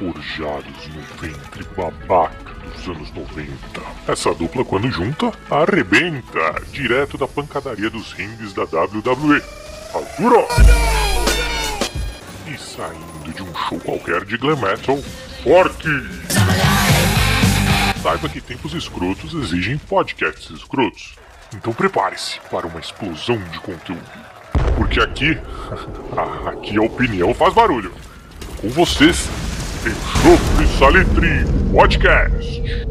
forjados no ventre babaca dos anos 90. Essa dupla, quando junta, arrebenta direto da pancadaria dos rings da WWE. Altura! E saindo de um show qualquer de glam metal, forte! Saiba que tempos escrotos exigem podcasts escrotos. Então prepare-se para uma explosão de conteúdo. Porque aqui, aqui a opinião faz barulho. Com vocês, Enxofre Salitre Podcast.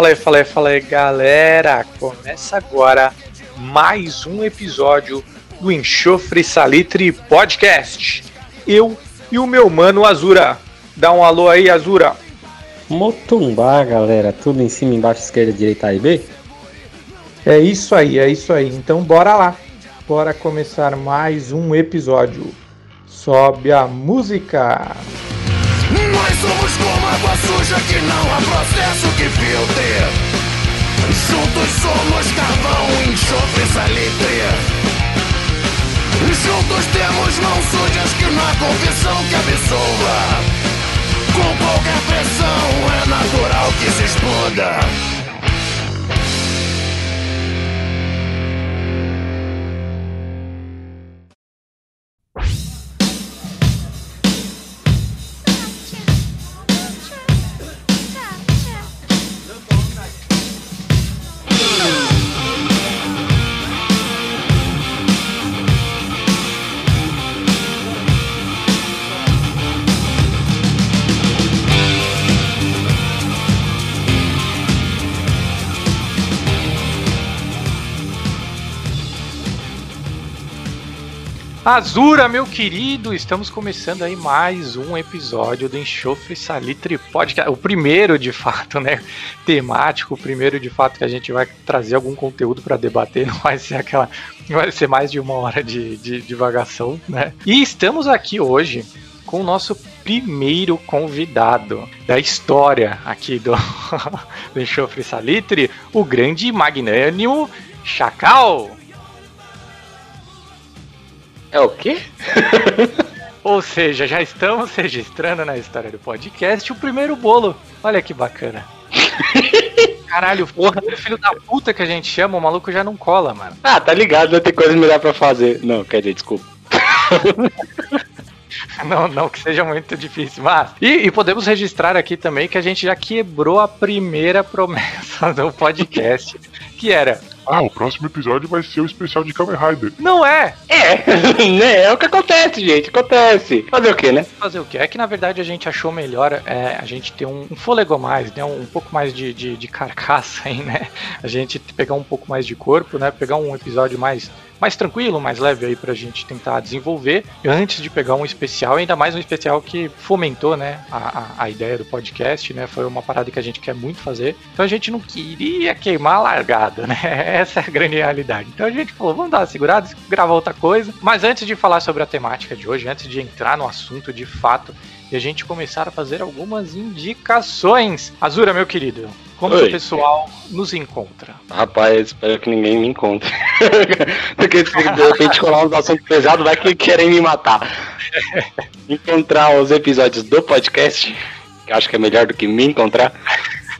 Fala aí, fala aí, fala aí, galera! Começa agora mais um episódio do Enxofre Salitre Podcast. Eu e o meu mano Azura. Dá um alô aí, Azura. Motumbá, galera. Tudo em cima, embaixo, esquerda, direita, A e B? É isso aí, é isso aí. Então bora lá. Bora começar mais um episódio. Sobe a música. Nós somos água suja que não há processo que filtre. Juntos somos carvão, enxofre, salitre. Juntos temos mãos sujas que não há confissão que absolva. Com qualquer pressão é natural que se exploda. Azura, meu querido, estamos começando aí mais um episódio do Enxofre Salitre Podcast. O primeiro, de fato, né? Temático, o primeiro, de fato, que a gente vai trazer algum conteúdo para debater. Não vai ser aquela. Vai ser mais de uma hora de, de divagação, né? E estamos aqui hoje com o nosso primeiro convidado da história aqui do, do Enxofre Salitre, o grande magnânimo Chacal. É o quê? Ou seja, já estamos registrando na história do podcast o primeiro bolo. Olha que bacana. Caralho, porra, filho da puta que a gente chama, o maluco já não cola, mano. Ah, tá ligado, vai ter coisa melhor pra fazer. Não, quer dizer, desculpa. Não, não que seja muito difícil, mas. E, e podemos registrar aqui também que a gente já quebrou a primeira promessa do podcast, que era. Ah, o próximo episódio vai ser o especial de Kamen Rider. Não é! É, né? É o que acontece, gente. Acontece. Fazer o quê, né? Fazer o quê? É que na verdade a gente achou melhor é, a gente ter um, um fôlego a mais, né? Um, pouco mais de, de, de carcaça aí, né? A gente pegar um pouco mais de corpo, né? Pegar um episódio mais mais tranquilo, mais leve aí pra gente tentar desenvolver antes de pegar um especial, ainda mais um especial que fomentou, né, a, a, a, ideia do podcast, né, foi uma parada que a gente quer muito fazer, então a gente não queria queimar a largada, né, essa é a grande realidade. Então a gente falou, vamos dar uma segurada, gravar outra coisa, mas antes de falar sobre a temática de hoje, antes de entrar no assunto de fato, e a gente começar a fazer algumas indicações. Azura, meu querido, como Oi. o pessoal nos encontra? Rapaz, espero que ninguém me encontre. Porque se de repente colar um assunto pesado, vai que querem me matar. Encontrar os episódios do podcast, que acho que é melhor do que me encontrar.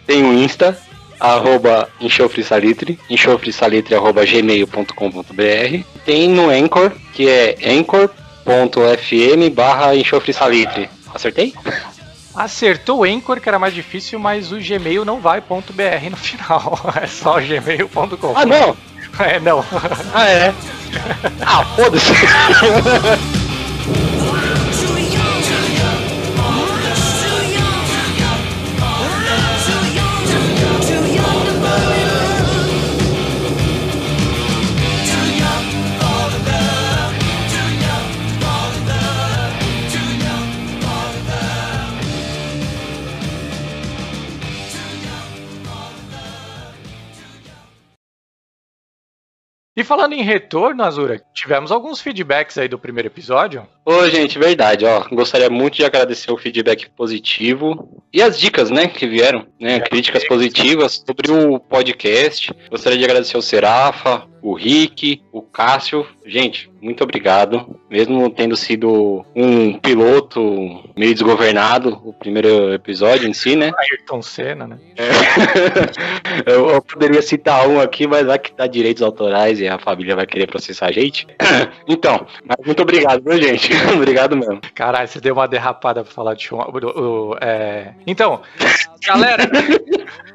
Tem o Insta, arroba enxofresalitre, enxofresalitre arroba gmail.com.br. Tem no Anchor, que é anchor.fm barra enxofresalitre. Acertei? Acertou o Anchor, que era mais difícil, mas o Gmail não vai ponto .br no final. É só gmail.com. Ah, não! É, não. Ah, é? Ah, foda-se! E falando em retorno, Azura, tivemos alguns feedbacks aí do primeiro episódio. Ô, gente, verdade, ó. Gostaria muito de agradecer o feedback positivo e as dicas, né, que vieram, né? Críticas positivas sobre o podcast. Gostaria de agradecer ao Serafa, o Rick, o Cássio. Gente, muito obrigado. Mesmo tendo sido um piloto meio desgovernado, o primeiro episódio em si, né? Ayrton Senna, né? É. eu, eu, poderia citar um aqui, mas vai que dá direitos autorais e a família vai querer processar a gente. então, muito obrigado, viu, gente? obrigado mesmo. Caralho, você deu uma derrapada pra falar de show. É... Então, galera.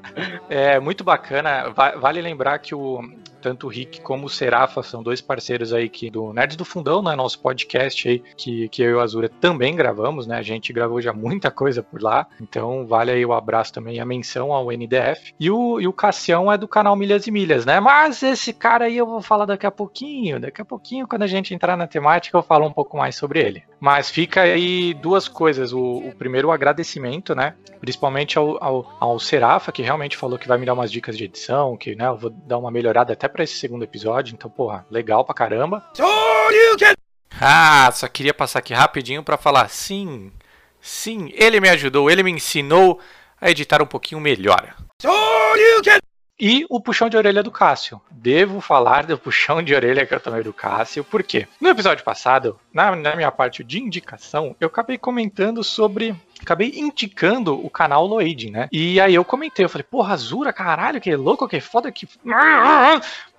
É muito bacana. Vale lembrar que o, tanto o Rick como o Serafa são dois parceiros aí que do Nerds do Fundão, né, nosso podcast aí, que, que eu e o Azura também gravamos, né, a gente gravou já muita coisa por lá, então vale aí o abraço também e a menção ao NDF. E o, e o Cassião é do canal Milhas e Milhas, né, mas esse cara aí eu vou falar daqui a pouquinho, daqui a pouquinho quando a gente entrar na temática eu falo um pouco mais sobre ele. Mas fica aí duas coisas, o, o primeiro o agradecimento, né, principalmente ao, ao, ao Serafa, que realmente falou que vai me dar umas dicas de edição, que, né, eu vou dar uma melhorada até para esse segundo episódio, então, porra, legal pra caramba. Ah, só queria passar aqui rapidinho para falar sim, sim, ele me ajudou, ele me ensinou a editar um pouquinho melhor. E o puxão de orelha do Cássio. Devo falar do puxão de orelha que eu tomei do Cássio, por quê? No episódio passado, na, na minha parte de indicação, eu acabei comentando sobre acabei indicando o canal Loading, né? E aí eu comentei, eu falei, porra, Azura, caralho, que louco, que foda, que.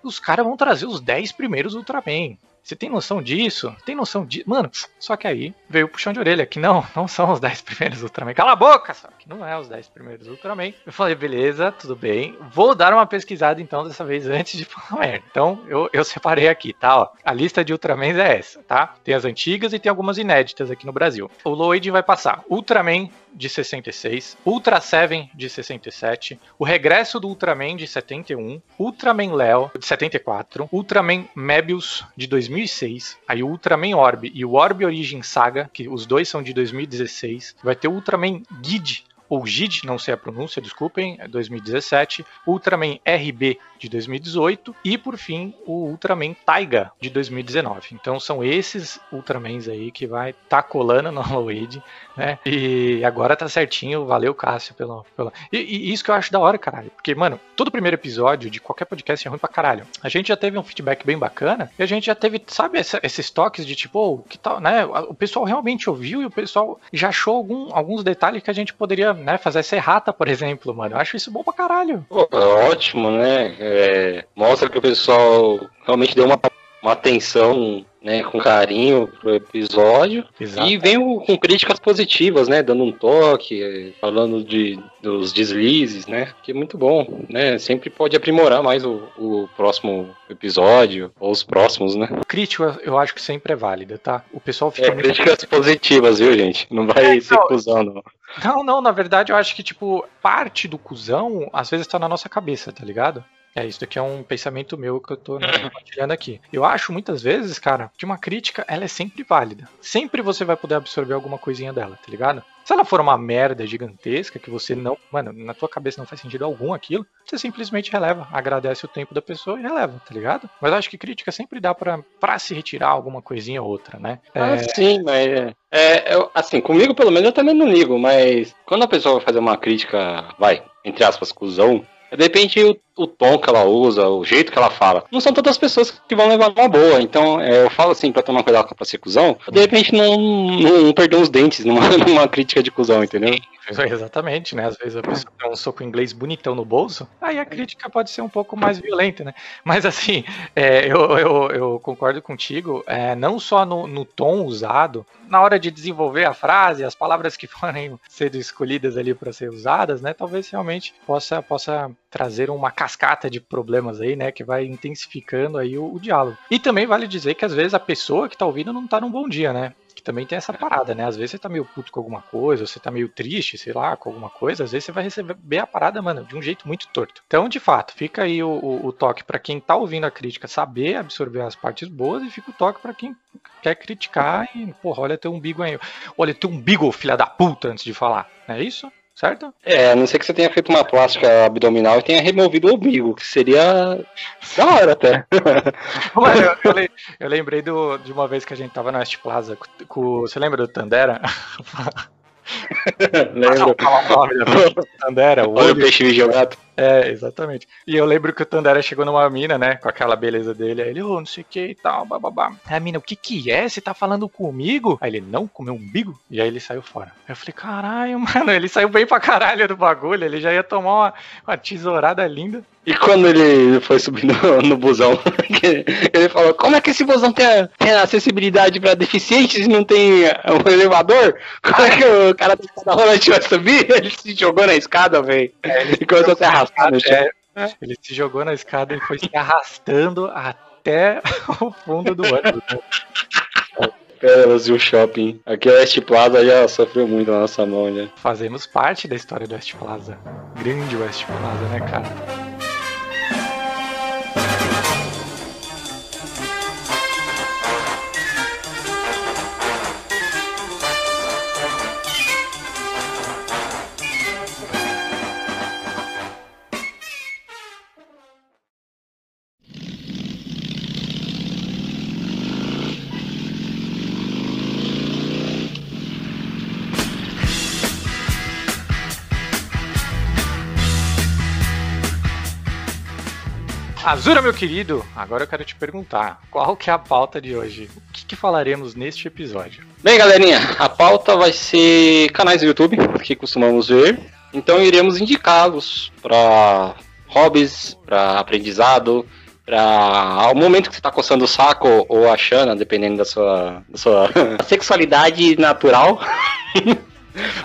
Os caras vão trazer os 10 primeiros Ultraman. Você tem noção disso? Tem noção disso? Mano, só que aí veio o puxão de orelha, que não, não são os 10 primeiros Ultraman. Cala a boca, só que não é os 10 primeiros Ultraman. Eu falei, beleza, tudo bem. Vou dar uma pesquisada então dessa vez antes de falar merda. Então eu, eu separei aqui, tá? Ó, a lista de Ultramans é essa, tá? Tem as antigas e tem algumas inéditas aqui no Brasil. O Lloyd vai passar Ultraman de 66, Ultra Seven de 67, o Regresso do Ultraman de 71, Ultraman Leo de 74, Ultraman Mebius de 2006, aí o Ultraman Orb e o Orb Origin Saga, que os dois são de 2016, vai ter o Ultraman Gid ou Gid, não sei a pronúncia, desculpem, é 2017, Ultraman RB de 2018 e por fim o Ultraman Taiga de 2019. Então são esses Ultramans aí que vai tá colando no Halloween, né? E agora tá certinho, valeu Cássio pelo, pelo... E, e, isso que eu acho da hora, caralho, porque mano, todo primeiro episódio de qualquer podcast é ruim pra caralho. A gente já teve um feedback bem bacana e a gente já teve, sabe, essa, esses toques de tipo, oh, que tal, né? O pessoal realmente ouviu e o pessoal já achou algum, alguns detalhes que a gente poderia, né, fazer essa errata, por exemplo, mano. Eu acho isso bom pra caralho. Pô, é ótimo, né? É, mostra que o pessoal realmente deu uma, uma atenção né, com carinho pro episódio. Exato. E vem com críticas positivas, né? Dando um toque, falando de, dos deslizes, né? Que é muito bom, né? Sempre pode aprimorar mais o, o próximo episódio, ou os próximos, né? Crítica eu acho que sempre é válida, tá? O pessoal fica. É, muito... críticas positivas, viu, gente? Não vai é, cuzão, não. Não, não, na verdade eu acho que, tipo, parte do cuzão às vezes tá na nossa cabeça, tá ligado? É, isso daqui é um pensamento meu que eu tô né, compartilhando aqui. Eu acho muitas vezes, cara, que uma crítica, ela é sempre válida. Sempre você vai poder absorver alguma coisinha dela, tá ligado? Se ela for uma merda gigantesca que você não, mano, na tua cabeça não faz sentido algum aquilo, você simplesmente releva, agradece o tempo da pessoa e releva, tá ligado? Mas eu acho que crítica sempre dá pra, pra se retirar alguma coisinha ou outra, né? Ah, é... sim, mas é, é, eu, assim, comigo pelo menos eu também não ligo, mas quando a pessoa vai fazer uma crítica, vai, entre aspas, cuzão, de repente o, o, tom que ela usa, o jeito que ela fala, não são todas as pessoas que vão levar uma boa. Então, é, eu falo assim pra tomar cuidado pra ser cuzão, de repente não, não, não perder os dentes numa, numa crítica de cuzão, entendeu? Exatamente, né? Às vezes a pessoa tem um soco inglês bonitão no bolso, aí a crítica pode ser um pouco mais violenta, né? Mas assim, é, eu, eu, eu, concordo contigo, é, não só no, no, tom usado, na hora de desenvolver a frase, as palavras que forem sendo escolhidas ali para ser usadas, né? Talvez realmente possa, possa trazer uma cascata de problemas aí, né? Que vai intensificando aí o, o diálogo. E também vale dizer que às vezes a pessoa que tá ouvindo não tá num bom dia, né? também tem essa parada, né? Às vezes você tá meio puto com alguma coisa, você tá meio triste, sei lá, com alguma coisa, às vezes você vai receber a parada, mano, de um jeito muito torto. Então, de fato, fica aí o, o, o toque para quem tá ouvindo a crítica saber absorver as partes boas e fica o toque para quem quer criticar e, porra, olha teu umbigo aí. Olha teu umbigo, filha da puta, antes de falar. Não é isso? Certo? É, a não ser que você tenha feito uma plástica abdominal e tenha removido o umbigo, que seria da hora até. Mano, eu, eu le- eu lembrei do, de uma vez que a gente tava no West Plaza com, com- você lembra do Tandera? Lembro. Pessoa, Tandera, o Olha o olho. peixe jogado. É, exatamente. E eu lembro que o Tandera chegou numa mina, né? Com aquela beleza dele. Aí ele, ô, não sei o que e tal, bababá. Aí a mina, o que que é? Você tá falando comigo? Aí ele, não, com meu umbigo? E aí ele saiu fora. Aí eu falei, caralho, mano, ele saiu bem pra caralho do bagulho. Ele já ia tomar uma, uma tesourada linda. E quando ele foi subir no, no busão, ele falou: Como é que esse busão tem, a- tem acessibilidade pra deficientes e não tem eh, um elevador? Como é que o cara da escada rolante vai subir? Ele se jogou na escada, velho. E começou a se arrastar chão. É, ele se jogou na escada e foi se arrastando até o fundo do ônibus. né? Pérolas e o shopping. Aqui a West Plaza já sofreu muito na nossa mão, né? Fazemos parte da história do West Plaza. Grande West Plaza, né, cara? Azura, meu querido, agora eu quero te perguntar, qual que é a pauta de hoje? O que, que falaremos neste episódio? Bem, galerinha, a pauta vai ser canais do YouTube que costumamos ver. Então iremos indicá-los para hobbies, para aprendizado, para o momento que você está coçando o saco ou a chana, dependendo da sua, da sua sexualidade natural.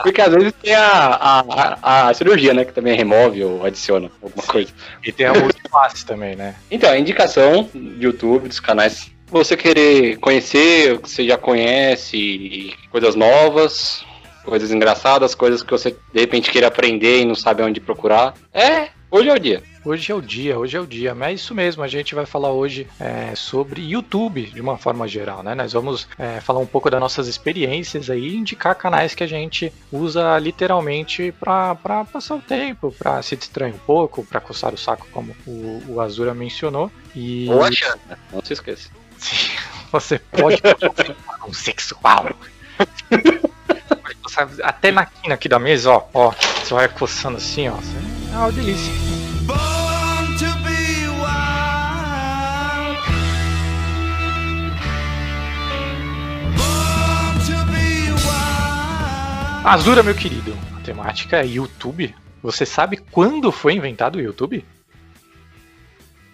Porque às vezes tem a, a, a, a cirurgia, né? Que também remove ou adiciona alguma coisa. E tem a multipasse também, né? Então, a indicação do YouTube, dos canais. Você querer conhecer o que você já conhece, coisas novas, coisas engraçadas, coisas que você de repente queira aprender e não sabe onde procurar. É, hoje é o dia. Hoje é o dia, hoje é o dia. Mas é isso mesmo, a gente vai falar hoje é, sobre YouTube de uma forma geral, né? Nós vamos é, falar um pouco das nossas experiências aí e indicar canais que a gente usa literalmente para passar o tempo, para se distrair um pouco, para coçar o saco, como o, o Azura mencionou. E Ou a chana, não se esqueça. Sim, você pode coçar um sexual. Pode coçar Até na quina aqui da mesa, ó, ó, você vai coçando assim, ó. É uma delícia. Azura, meu querido, a temática é YouTube. Você sabe quando foi inventado o YouTube?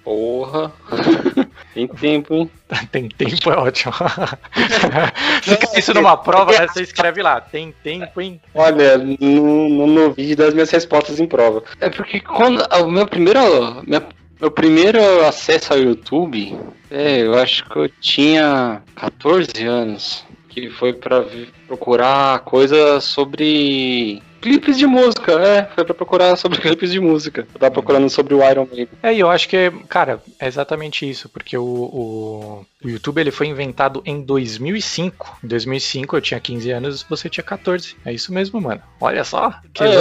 Porra. Tem tempo, hein? Tem tempo, é ótimo. Fica isso numa prova, né? Você escreve lá, tem tempo, hein? Olha, no, no, no vídeo das minhas respostas em prova. É porque quando o meu primeiro, minha- meu primeiro acesso ao YouTube, é, eu acho que eu tinha 14 anos, que foi vi- procurar coisas sobre clipes de música, é, foi pra procurar sobre clipes de música. Eu tava procurando sobre o Iron Maiden. É, e eu acho que, cara, é exatamente isso, porque o, o, o YouTube ele foi inventado em 2005. Em 2005 eu tinha 15 anos, você tinha 14. É isso mesmo, mano. Olha só. Que É.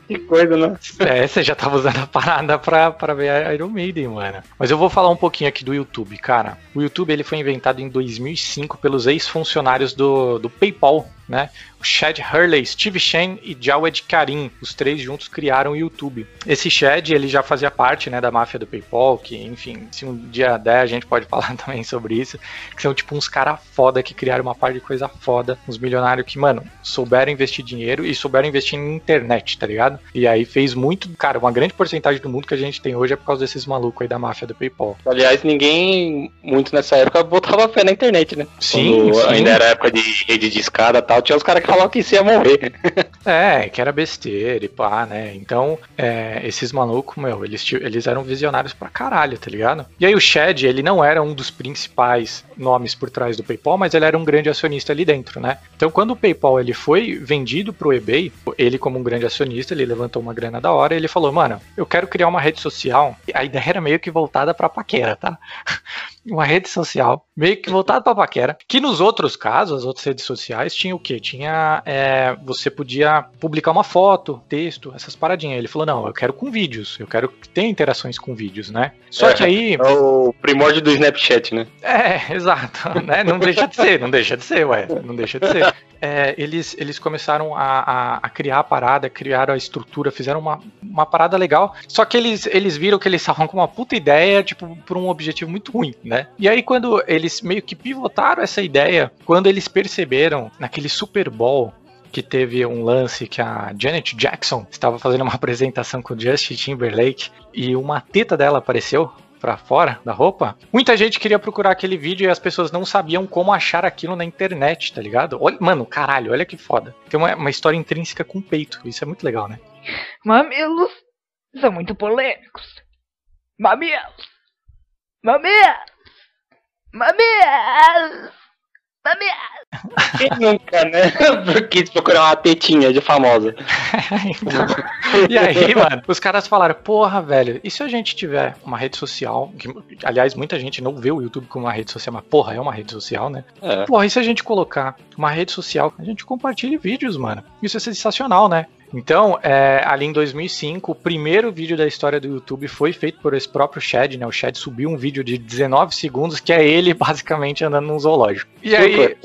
Que coisa, né? É, você já tava usando a parada pra, pra ver a Iron Maiden, mano. Mas eu vou falar um pouquinho aqui do YouTube, cara. O YouTube ele foi inventado em 2005 pelos ex-funcionários do, do PayPal, né? O Chad Hurley, Steve Chen e Jawed Karim, os três juntos criaram o YouTube. Esse Chad, ele já fazia parte, né, da máfia do PayPal, que, enfim, se um dia der, a gente pode falar também sobre isso, que são tipo uns caras foda que criaram uma parte de coisa foda, uns milionários que, mano, souberam investir dinheiro e souberam investir em internet, tá ligado? E aí fez muito, cara, uma grande porcentagem do mundo que a gente tem hoje é por causa desses malucos aí da máfia do PayPal. Aliás, ninguém muito nessa época botava fé na internet, né? Sim, sim. ainda era época de rede de escada e tal, tinha os caras que falavam que isso ia morrer. É, que era besteira e pá, né? Então, é, esses malucos, meu, eles, eles eram visionários pra caralho, tá ligado? E aí o Chad, ele não era um dos principais nomes por trás do PayPal, mas ele era um grande acionista ali dentro, né? Então, quando o PayPal ele foi vendido pro eBay, ele como um grande acionista, ele levantou uma grana da hora e ele falou, mano, eu quero criar uma rede social. A ideia era meio que voltada pra paquera, tá? uma rede social, meio que voltada pra paquera, que nos outros casos, as outras redes sociais, tinha o quê? Tinha, é, você podia publicar uma foto, texto, essas paradinhas. Ele falou, não, eu quero com vídeos, eu quero que tenha interações com vídeos, né? Só É, que aí... É o primórdio do Snapchat, né? É, exato, né? Não deixa de ser, não deixa de ser, ué, não deixa de ser. É, eles, eles começaram a, a, a criar a parada, criaram a estrutura, fizeram uma, uma parada legal, só que eles, eles viram que eles estavam com uma puta ideia, tipo, por um objetivo muito ruim, né? E aí quando eles meio que pivotaram essa ideia, quando eles perceberam naquele Super Bowl que teve um lance que a Janet Jackson estava fazendo uma apresentação com o Justin Timberlake e uma teta dela apareceu pra fora da roupa, muita gente queria procurar aquele vídeo e as pessoas não sabiam como achar aquilo na internet, tá ligado? Olha, mano, caralho, olha que foda. Tem uma, uma história intrínseca com peito, isso é muito legal, né? Mamilos são muito polêmicos. Mamilos. Mamilos. Mamilos. Mamilos. Quem nunca, né? Quis procurar uma tetinha de famosa. Então, e aí, mano, os caras falaram, porra, velho, e se a gente tiver uma rede social, que, aliás, muita gente não vê o YouTube como uma rede social, mas porra, é uma rede social, né? É. Porra, e se a gente colocar uma rede social, a gente compartilha vídeos, mano. Isso é sensacional, né? Então, é, ali em 2005, o primeiro vídeo da história do YouTube foi feito por esse próprio Chad, né? O Chad subiu um vídeo de 19 segundos, que é ele basicamente andando num zoológico. E aí,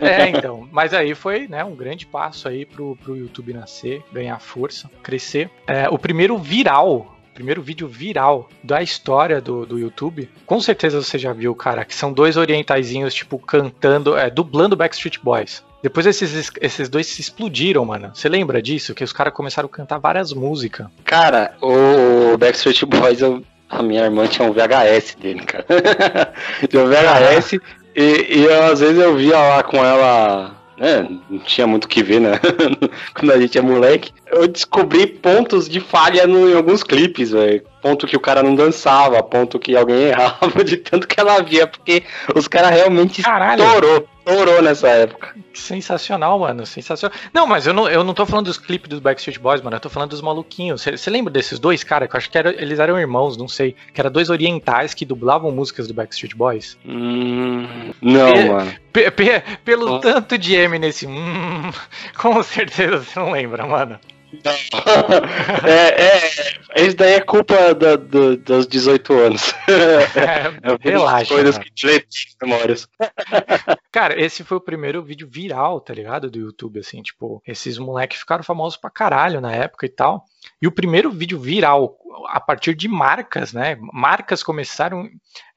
é, então, mas aí foi, né, um grande passo aí pro, pro YouTube nascer, ganhar força, crescer. É, o primeiro viral primeiro vídeo viral da história do, do YouTube. Com certeza você já viu, cara, que são dois orientaizinhos, tipo, cantando, é, dublando Backstreet Boys. Depois esses, esses dois se explodiram, mano. Você lembra disso? Que os caras começaram a cantar várias músicas. Cara, o Backstreet Boys, eu- a minha irmã tinha um VHS dele, cara. tinha um VHS e, e eu, às vezes eu via lá com ela, né? Não tinha muito o que ver, né? Quando a gente é moleque. Eu descobri pontos de falha no, em alguns clipes, velho. Ponto que o cara não dançava, ponto que alguém errava, de tanto que ela via, porque os caras realmente Caralho. estourou, estourou nessa época. Sensacional, mano. Sensacional. Não, mas eu não, eu não tô falando dos clipes dos Backstreet Boys, mano. Eu tô falando dos maluquinhos. Você lembra desses dois, cara? Que eu acho que era- eles eram irmãos, não sei. Que eram dois orientais que dublavam músicas do Backstreet Boys. Hum, não, mano. Pe- pe- pelo Oh. tanto de M nesse. Hum, com certeza você não lembra, mano. é, é, isso daí é culpa da- do- dos 18 anos. É, É relaxa. Coisas mano. que das memórias. Cara, esse foi o primeiro vídeo viral, tá ligado? Do YouTube, assim, tipo, esses moleques ficaram famosos pra caralho na época e tal. E o primeiro vídeo viral, a partir de marcas, né? Marcas começaram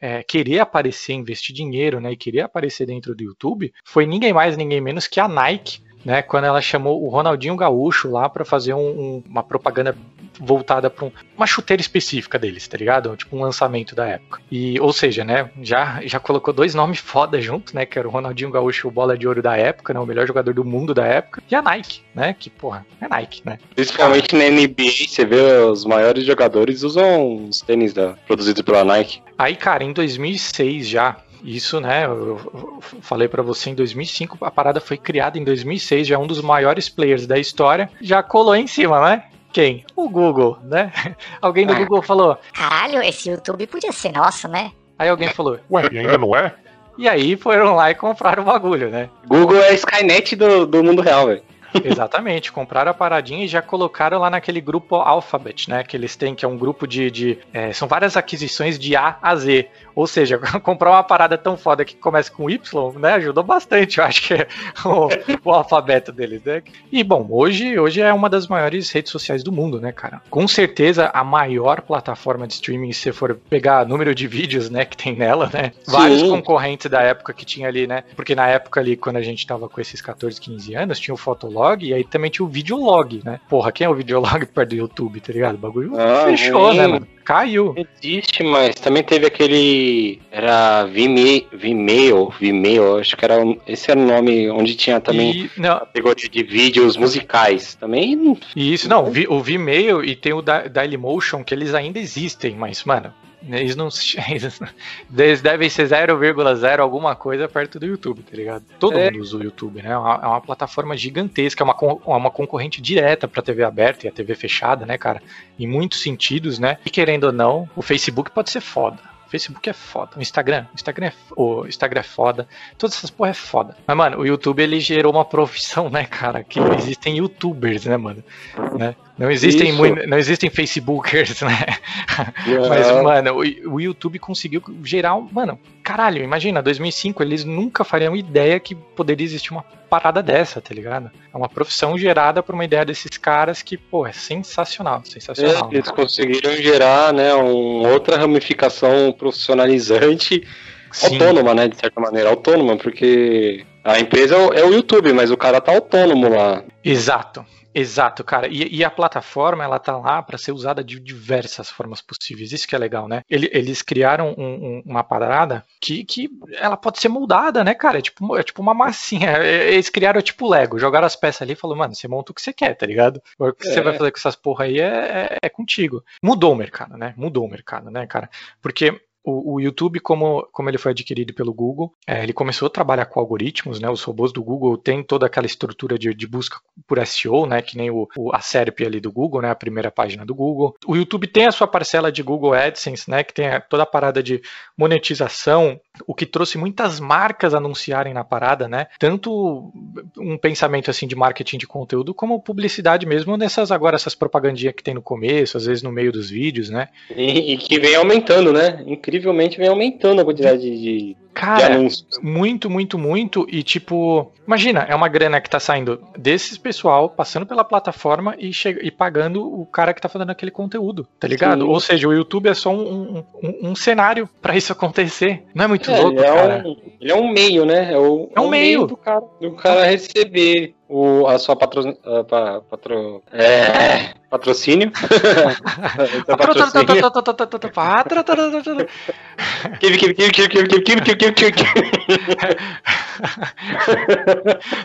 a querer aparecer, investir dinheiro, né? E querer aparecer dentro do YouTube, foi ninguém mais, ninguém menos que a Nike. Né, quando ela chamou o Ronaldinho Gaúcho lá pra fazer um- um- uma propaganda voltada pra um- uma chuteira específica deles, tá ligado? Tipo um lançamento da época. E, ou seja, né, já, já colocou dois nomes foda junto, né, que era o Ronaldinho Gaúcho, o bola de ouro da época, né, o melhor jogador do mundo da época, e a Nike, né, que porra, é Nike, né? Principalmente na NBA, você vê os maiores jogadores usam os tênis da, produzidos pela Nike. Aí, cara, em 2006 já, isso, né, eu, falei pra você em 2005, a parada foi criada em 2006, já é um dos maiores players da história, já colou em cima, né? Quem? O Google, né? Alguém do Ah. Google falou. Caralho, esse YouTube podia ser nosso, né? Aí alguém falou. Ué, e ainda não é? E aí foram lá e compraram o bagulho, né? Google é a Skynet do, do mundo real, velho. Exatamente, compraram a paradinha e já colocaram lá naquele grupo Alphabet, né? Que eles têm, que é um grupo de. de é, são várias aquisições de A a Z. Ou seja, comprar uma parada tão foda que começa com Y, né? Ajudou bastante, eu acho que é o, o alfabeto deles, né? E bom, hoje, hoje é uma das maiores redes sociais do mundo, né, cara? Com certeza a maior plataforma de streaming, se você for pegar número de vídeos, né, que tem nela, né? Vários Sim. concorrentes da época que tinha ali, né? Porque na época ali, quando a gente tava com esses 14, 15 anos, tinha o Fotolog e aí também tinha o Videolog, né? Porra, quem é o Videolog perto do YouTube, tá ligado? O bagulho Ah, fechou, ruim. né, mano? Caiu. Existe, mas também teve aquele. Era Vimeo, Vimeo, Vimeo, acho que era. Esse era o nome onde tinha também E, não, categoria de vídeos musicais. Também. e isso, não, o Vi- o Vimeo e tem o Da- Dailymotion, que eles ainda existem, mas, mano, eles não. Eles, devem ser 0,0 alguma coisa perto do YouTube, tá ligado? Todo É. mundo usa o YouTube, né? É uma, é uma plataforma gigantesca, é uma, é uma concorrente direta pra TV aberta e a TV fechada, né, cara? Em muitos sentidos, né? E querendo ou não, o Facebook pode ser foda. Facebook é foda. O Instagram, o Instagram é, o Instagram é foda. Todas essas porra é foda. Mas, mano, o YouTube ele gerou uma profissão, né, cara? Que existem youtubers, né, mano? Né? Não existem, Isso. não existem Facebookers, né? Yeah. Mas, mano, o, o YouTube conseguiu gerar um. Mano, caralho, imagina, 2005, eles nunca fariam ideia que poderia existir uma parada dessa, tá ligado? É uma profissão gerada por uma ideia desses caras que, pô, é sensacional, sensacional. É, eles conseguiram gerar, né, um, outra ramificação profissionalizante Sim. autônoma, né, de certa maneira, autônoma, porque a empresa é o, é o YouTube, mas o cara tá autônomo lá. Exato, exato, cara. E, e a plataforma, ela tá lá para ser usada de diversas formas possíveis. Isso que é legal, né? Ele- eles criaram um- um- uma parada que, que ela pode ser moldada, né, cara? É tipo, é tipo uma massinha. É, Eles criaram tipo Lego, jogaram as peças ali e falou, mano, você monta o que você quer, tá ligado? O que você É. vai fazer com essas porra aí é, é, é contigo. Mudou o mercado, né? Mudou o mercado, né, cara? Porque o, o YouTube, como, como ele foi adquirido pelo Google, é, ele começou a trabalhar com algoritmos, né? Os robôs do Google têm toda aquela estrutura de, de busca por SEO, né? Que nem o, o- a SERP ali do Google, né? A primeira página do Google. O YouTube tem a sua parcela de Google AdSense, né? Que tem toda a parada de monetização, o que trouxe muitas marcas anunciarem na parada, né? Tanto um pensamento assim de marketing de conteúdo, como publicidade mesmo nessas agora essas propagandinhas que tem no começo, às vezes no meio dos vídeos, né? E, e que vem aumentando, né? Incrivelmente vem aumentando a quantidade de, de, de Cara. Muito, muito, muito. E tipo, imagina, é uma grana que tá saindo desses pessoal, passando pela plataforma e, chega, e pagando o cara que tá fazendo aquele conteúdo, tá ligado? Sim. Ou seja, o YouTube é só um, um, um cenário pra isso acontecer. Não é muito É, louco, ele, é cara? um, ele é um meio, né? É, o, É um meio. do cara, do cara receber o, a sua patro, a, pa, patro, é, patrocínio.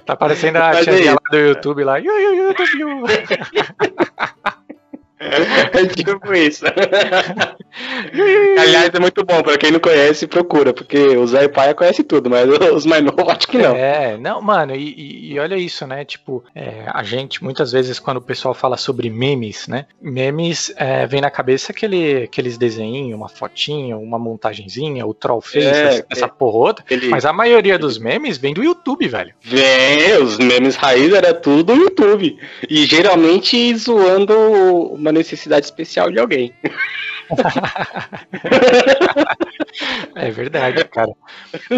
tá aparecendo a tia lá do YouTube lá. YouTube. É tipo isso. Aliás, é muito bom. Pra quem não conhece, procura. Porque o Zé e Paia conhece tudo, mas os mais novos acho que não. É, não, mano, e, e- olha isso, né? Tipo, é, a gente, muitas vezes, quando o pessoal fala sobre memes, né? Memes é, vem na cabeça aquele, aqueles desenhinhos, uma fotinha, uma montagenzinha, o troll face, É, essa, essa porra outra. Ele Mas a maioria dos memes vem do YouTube, velho. vem, os memes raiz era tudo no YouTube. E geralmente zoando uma necessidade especial de alguém. É verdade, cara.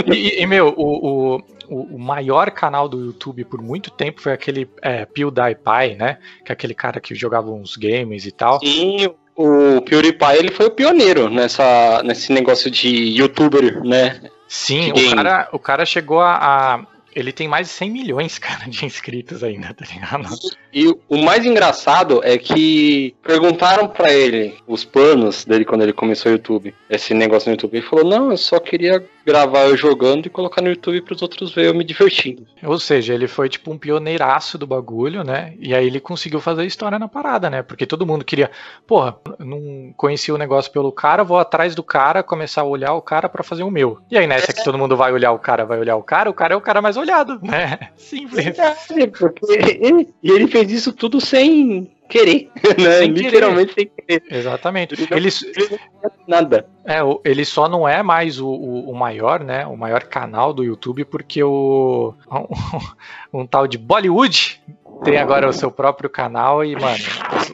E, e- meu, o, o, o- o maior canal do YouTube por muito tempo foi aquele é, PewDiePie, né? Que é aquele cara que jogava uns games e tal. Sim, o PewDiePie ele foi o pioneiro nessa, nesse negócio de youtuber, né? Sim, de o game. cara, o cara chegou a, a- Ele tem mais de 100 milhões, cara, de inscritos ainda, tá ligado? E o mais engraçado é que perguntaram pra ele os planos dele quando ele começou o YouTube, esse negócio no YouTube. Ele falou: Não, eu só queria gravar eu jogando e colocar no YouTube pros outros ver eu me divertindo. Ou seja, ele foi tipo um pioneiraço do bagulho, né? E aí ele conseguiu fazer história na parada, né? Porque todo mundo queria, porra, não conhecia o negócio pelo cara, vou atrás do cara, começar a olhar o cara pra fazer o meu. E aí nessa que todo mundo vai olhar o cara, vai olhar o cara, o cara é o cara mais olhado, né? Simples. Verdade, porque ele, e ele fez isso tudo sem querer, né? Sem querer. Literalmente sem querer. Exatamente. Ele Ele, nada. É, ele só não é mais o, o- o maior, né? O maior canal do YouTube, porque o. Um, tal de Bollywood tem agora o seu próprio canal e, mano,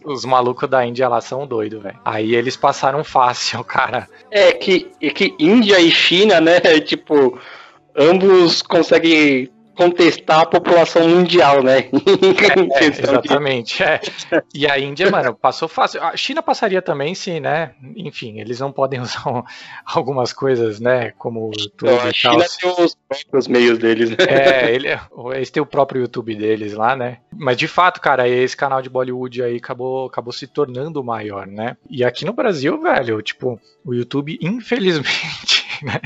os, os malucos da Índia lá são doidos, velho. Aí eles passaram fácil, cara. É que, é que Índia e China, né? Tipo, ambos conseguem contestar a população mundial, né? É, exatamente. é. E a Índia, mano, passou fácil. A China passaria também se, né? Enfim, eles não podem usar um- algumas coisas, né? Como YouTube Então, a. China tem os próprios meios deles, né? É, ele, eles têm o próprio YouTube deles lá, né? Mas de fato, cara, esse canal de Bollywood aí acabou, acabou se tornando o maior, né? E aqui no Brasil, velho, tipo, o YouTube, infelizmente, né?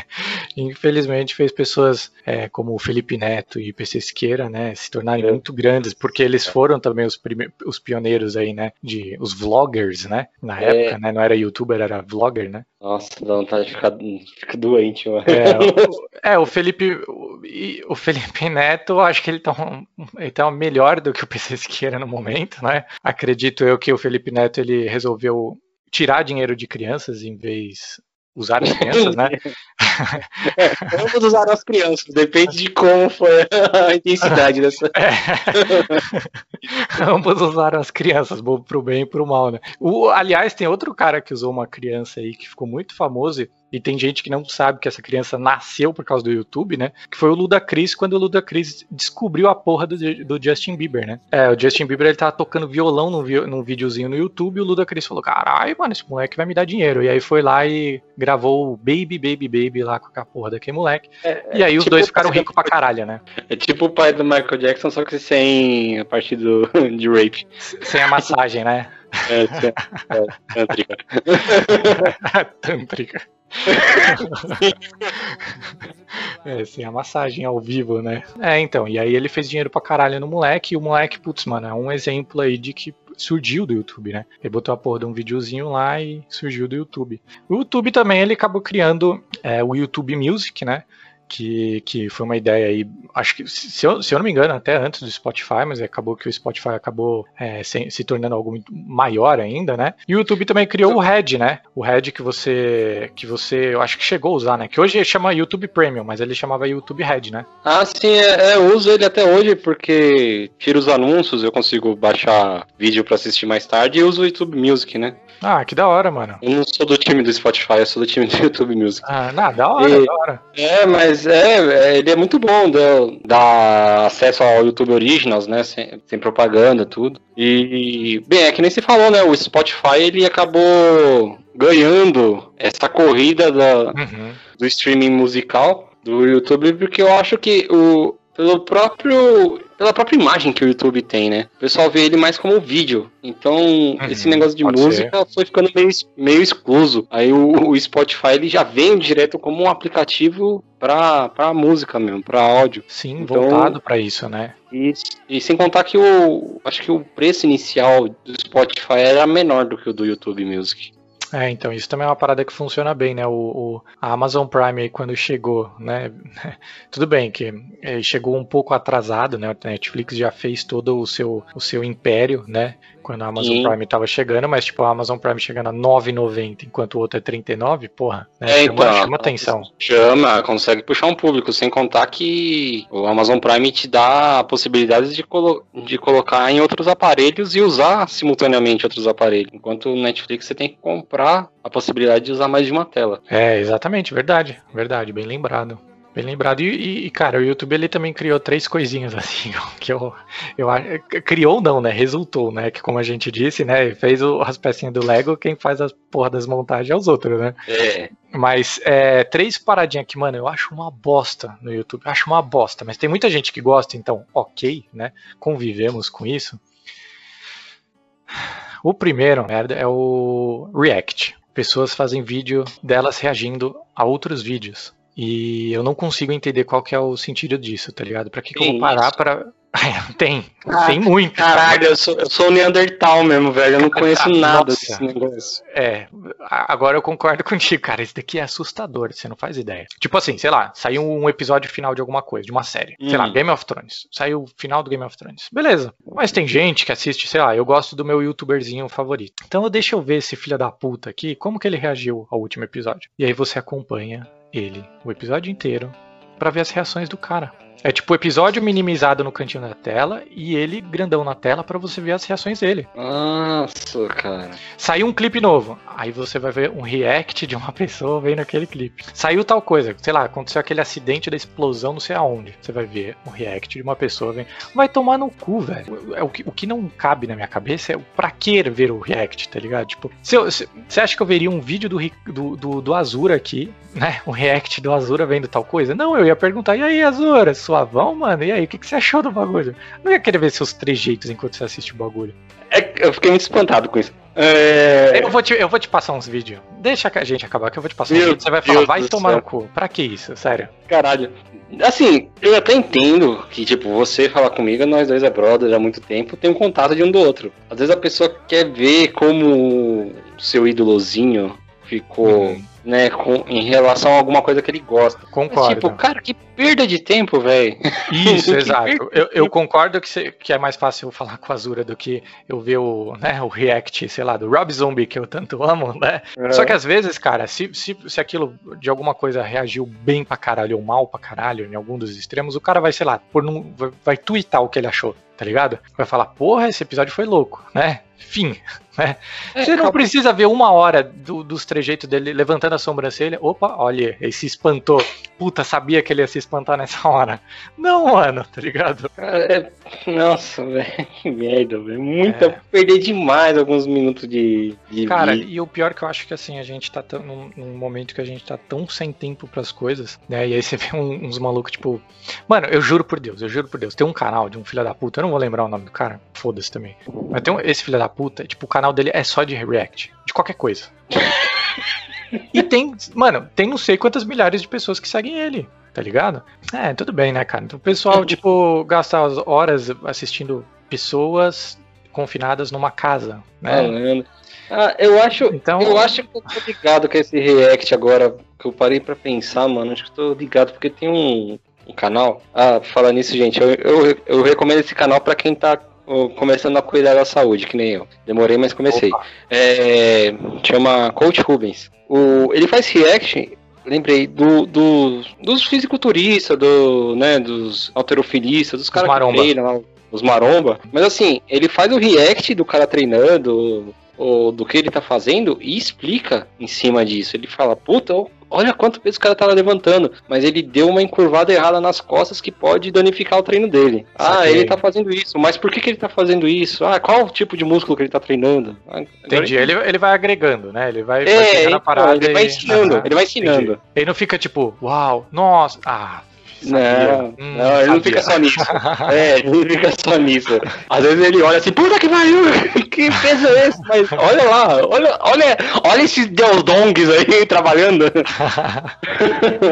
Infelizmente fez pessoas é, como o Felipe Neto e o PC Siqueira, né? Se tornarem É. muito grandes, porque eles foram também os, os pioneiros aí, né? De os vloggers, né? Na É. época, né? Não era youtuber, era vlogger, né? Nossa, dá vontade de ficar, ficar doente, mano. É, o, é, o Felipe, o, o Felipe Neto, acho que ele tá, um- ele tá melhor do que o PC Siqueira no momento, né? Acredito eu que o Felipe Neto ele resolveu tirar dinheiro de crianças em vez Usaram as crianças, né? É, ambos usaram as crianças, depende de como foi a intensidade dessa. É. Ambos usaram as crianças, pro bem e pro mal, né? O, aliás, tem outro cara que usou uma criança aí que ficou muito famoso e tem gente que não sabe que essa criança nasceu por causa do YouTube, né? Que foi o Ludacris, quando o Ludacris descobriu a porra do, do Justin Bieber, né? É, o Justin Bieber ele tava tocando violão num, vi- num videozinho no YouTube e o Ludacris falou: caralho, mano, esse moleque vai me dar dinheiro. E aí foi lá e gravou o Baby, Baby, Baby lá com a porra daquele moleque. e aí os tipo dois ficaram ricos pra caralho, né? É tipo o pai do Michael Jackson, só que sem a parte do, de rape. Sem a massagem, né? É, é, tântrica. Tântrica. é, sem a massagem ao vivo, né? É, então, e aí ele fez dinheiro pra caralho no moleque, e o moleque, putz, mano, é um exemplo aí de que surgiu do YouTube, né? Ele botou a porra de um videozinho lá e surgiu do YouTube. O YouTube também, ele acabou criando é, o YouTube Music, né? Que, que foi uma ideia aí, acho que, se eu, se eu não me engano, até antes do Spotify, mas acabou que o Spotify acabou é, se, se tornando algo muito maior ainda, né? E o YouTube também criou o Red, né? O Red que você, que você, eu acho que chegou a usar, né? Que hoje chama YouTube Premium, mas ele chamava YouTube Red, né? Ah, sim, é, é, eu uso ele até hoje porque tiro os anúncios, eu consigo baixar vídeo pra assistir mais tarde e uso o YouTube Music, né? Ah, que da hora, mano. Eu não sou do time do Spotify, eu sou do time do YouTube Music. Ah, não, da hora, E- da hora. É, mas é, é, ele é muito bom, dá, dá acesso ao YouTube Originals, né? Sem, sem propaganda, tudo. E, bem, é que nem se falou, né? O Spotify ele acabou ganhando essa corrida da, Uhum. do streaming musical do YouTube, porque eu acho que o pelo próprio pela própria imagem que o YouTube tem, né? O pessoal vê ele mais como vídeo. Então, esse negócio de Uhum. música foi ficando meio, meio excluso. Aí o, o Spotify ele já vem direto como um aplicativo pra, pra música mesmo, pra áudio. Sim, Então- voltado pra isso, né? E, e sem contar que o acho que o preço inicial do Spotify era menor do que o do YouTube Music. É, então, isso também é uma parada que funciona bem, né? O, o- a Amazon Prime quando chegou, né? Tudo bem que eh, chegou um pouco atrasado, né? A Netflix já fez todo o seu, o seu império, né? Quando a Amazon. Prime tava chegando, mas tipo, a Amazon Prime chegando a 9,90 enquanto o outro é 39, porra, né? É, chama, então, chama atenção. Chama, consegue puxar um público, sem contar que o Amazon Prime te dá a possibilidade de, colo de colocar em outros aparelhos e usar simultaneamente outros aparelhos. Enquanto o Netflix você tem que comprar a possibilidade de usar mais de uma tela. É, exatamente, verdade, verdade, bem lembrado. Bem lembrado. E, e- cara, o YouTube ele também criou três coisinhas assim, que eu, eu. Criou não, né? Resultou, né? Que como a gente disse, né? Fez o- as pecinhas do Lego, quem faz as porra das montagens é os outros, né? É. Mas é, três paradinhas que, mano, eu acho uma bosta no YouTube. Eu acho uma bosta, mas tem muita gente que gosta, então, ok, né? Convivemos com isso. O primeiro, merda, é o React. Pessoas fazem vídeo delas reagindo a outros vídeos. E eu não consigo entender qual que é o sentido disso, tá ligado? Pra que, que eu vou Tem parar isso? pra. tem, Ah, tem muito. Caralho, eu sou, eu sou Neandertal mesmo, velho. Eu não conheço nada Nossa. desse negócio. É, agora eu concordo contigo, cara. Esse daqui é assustador, você não faz ideia. Tipo assim, sei lá, saiu um episódio final de alguma coisa, de uma série. Sei lá, Hum. Game of Thrones. Saiu o final do Game of Thrones. Beleza. Mas tem gente que assiste, sei lá, eu gosto do meu youtuberzinho favorito. Então deixa eu ver esse filho da puta aqui, como que ele reagiu ao último episódio. E aí você acompanha ele o episódio inteiro pra ver as reações do cara. É tipo o episódio minimizado no cantinho da tela e ele grandão na tela pra você ver as reações dele. Nossa, cara. Saiu um clipe novo. Aí você vai ver um react de uma pessoa vendo aquele clipe. Saiu tal coisa, sei lá, aconteceu aquele acidente da explosão não sei aonde. Você vai ver um react de uma pessoa vendo. Vai tomar no cu, velho. É O que, o que não cabe na minha cabeça é o pra que ver o react, tá ligado? Tipo, você acha que eu veria um vídeo do, do, do, do Azura aqui, né? Um react do Azura vendo tal coisa? Não, eu ia perguntar, e aí, Azura, suavão, mano? E aí, o que, que você achou do bagulho? Não ia querer ver seus trejeitos enquanto você assiste o bagulho. É, eu fiquei muito espantado com isso. É, Eu vou, te, eu vou te passar uns vídeos. Deixa a gente acabar que eu vou te passar uns vídeos. Você vai falar, Deus vai tomar céu. no cu. Pra que isso? Sério. Caralho. Assim, eu até entendo que, tipo, você falar comigo, nós dois é brother há muito tempo, tem um contato de um do outro. Às vezes a pessoa quer ver como seu ídolozinho ficou Uhum. Né, com, em relação a alguma coisa que ele gosta. Concordo. Mas, tipo, cara, que perda de tempo, velho. Isso, exato. Eu, eu concordo que, cê- que é mais fácil eu falar com a Azura do que eu ver o, né, o react, sei lá, do Rob Zombie, que eu tanto amo, né? Só que às vezes, cara, se, se, se aquilo de alguma coisa reagiu bem pra caralho ou mal pra caralho, em algum dos extremos, o cara vai, sei lá, por num, vai, vai o que ele achou, tá ligado? Vai falar, porra, esse episódio foi louco, né? Fim. Né? É, Você não calma. precisa ver uma hora do- dos trejeitos dele levantando a sobrancelha. Opa, olha, ele se espantou. Puta, sabia que ele ia se espantar nessa hora. Não, mano, tá ligado? É- Nossa, velho, que merda, velho. Muita. É. Perder demais alguns minutos de. de Cara, vídeo. e o pior que eu acho que assim, a gente tá tão, num, num momento que a gente tá tão sem tempo pras coisas, né? E aí você vê um- uns malucos, tipo. Mano, eu juro por Deus, eu juro por Deus. Tem um canal de um filho da puta, eu não vou lembrar o nome do cara, foda-se também. Mas tem um, esse filho da puta, tipo, o canal dele é só de react, de qualquer coisa. E tem, mano, tem não sei quantas milhares de pessoas que seguem ele, tá ligado? É, tudo bem, né, cara? Então o pessoal, tipo, gasta as horas assistindo pessoas confinadas numa casa, né? Ah, eu acho. Então- Eu acho que eu tô ligado com esse react agora. Que eu parei pra pensar, mano. Acho que eu tô ligado, porque tem um, um canal. Ah, falar nisso, gente, eu, eu, eu recomendo esse canal pra quem tá começando a cuidar da saúde, que nem eu. Demorei, mas comecei. É, chama Coach Rubens. O, ele faz react. Lembrei do, do- dos fisiculturistas, do, né, dos alterofilistas, dos caras que treinam lá, os maromba. Mas assim, ele faz o react do cara treinando, ou do que ele tá fazendo, e explica em cima disso. Ele fala, puta, olha quanto peso o cara tá levantando. Mas ele deu uma encurvada errada nas costas que pode danificar o treino dele. Ah, Saquei. ele tá fazendo isso, mas por que, que ele tá fazendo isso? Ah, qual o tipo de músculo que ele tá treinando? Ah, Entendi. Ele, ele vai agregando, né? Ele vai, vai É, a então, parada. ele vai e- ensinando, Aham, ele vai ensinando. entendi. Ele não fica tipo, uau, nossa, ah. Não, Hum, não, ele não fica só nisso. É, ele não fica só nisso. Às vezes ele olha assim, puta que pariu, que peso é esse? Mas olha lá, olha, olha, olha esses deodongs aí trabalhando.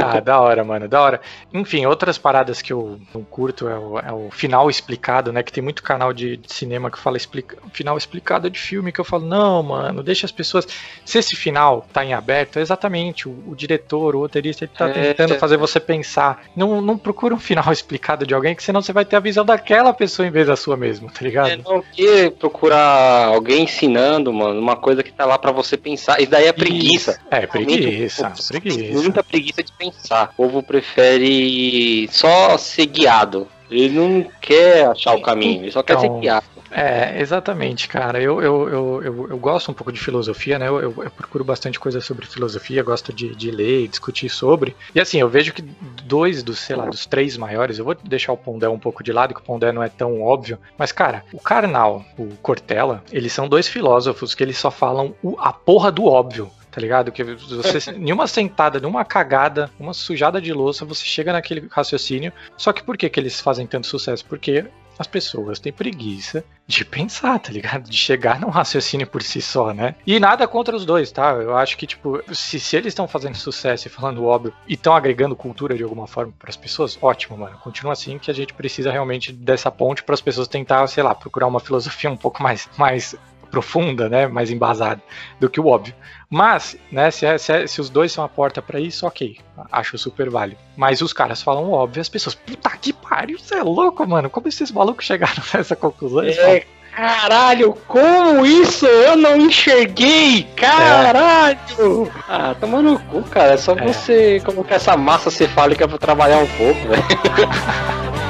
ah, da hora, mano, da hora. Enfim, outras paradas que eu eu curto é o, é o final explicado, né? Que tem muito canal de, de cinema que fala explica, final explicado de filme que eu falo, não, mano, deixa as pessoas. Se esse final tá em aberto, é exatamente o, o diretor, o roteirista, ele tá É. tentando fazer você pensar. Não, não procura um final explicado de alguém, que senão você vai ter a visão daquela pessoa em vez da sua mesmo, tá ligado? É, não que procurar alguém ensinando, mano, uma coisa que tá lá pra você pensar. Isso daí é preguiça. É, preguiça, Realmente, preguiça. Muita preguiça de pensar. O povo prefere só ser guiado. Ele não quer achar o caminho, ele só quer ser Então, guiado. É, exatamente, cara. Eu, eu, eu, eu, eu gosto um pouco de filosofia, né? Eu, eu, eu procuro bastante coisa sobre filosofia, gosto de, de ler e discutir sobre. E assim, eu vejo que dois dos, sei lá, dos três maiores, eu vou deixar o Pondé um pouco de lado, que o Pondé não é tão óbvio, mas, cara, o Karnal, o Cortella, eles são dois filósofos que eles só falam o- a porra do óbvio. Tá ligado? Que você, nenhuma sentada, nenhuma cagada, uma sujada de louça, você chega naquele raciocínio. Só que por que, que eles fazem tanto sucesso? Porque as pessoas têm preguiça de pensar, tá ligado? De chegar num raciocínio por si só, né? E nada contra os dois, tá? Eu acho que, tipo, se, se eles estão fazendo sucesso e falando óbvio e estão agregando cultura de alguma forma para as pessoas, ótimo, mano. Continua assim que a gente precisa realmente dessa ponte para as pessoas tentar, sei lá, procurar uma filosofia um pouco mais, mais profunda, né? Mais embasada do que o óbvio. Mas, né, se, é- se é- se os dois são a porta pra isso, ok. Acho super válido. Mas os caras falam óbvio, as pessoas, puta que pariu, você é louco, mano. Como esses malucos chegaram nessa conclusão? Falam, É, caralho, como isso? Eu não enxerguei! Caralho! Ah, toma no cu, cara. É só É. você colocar essa massa cefálica pra trabalhar um pouco, velho.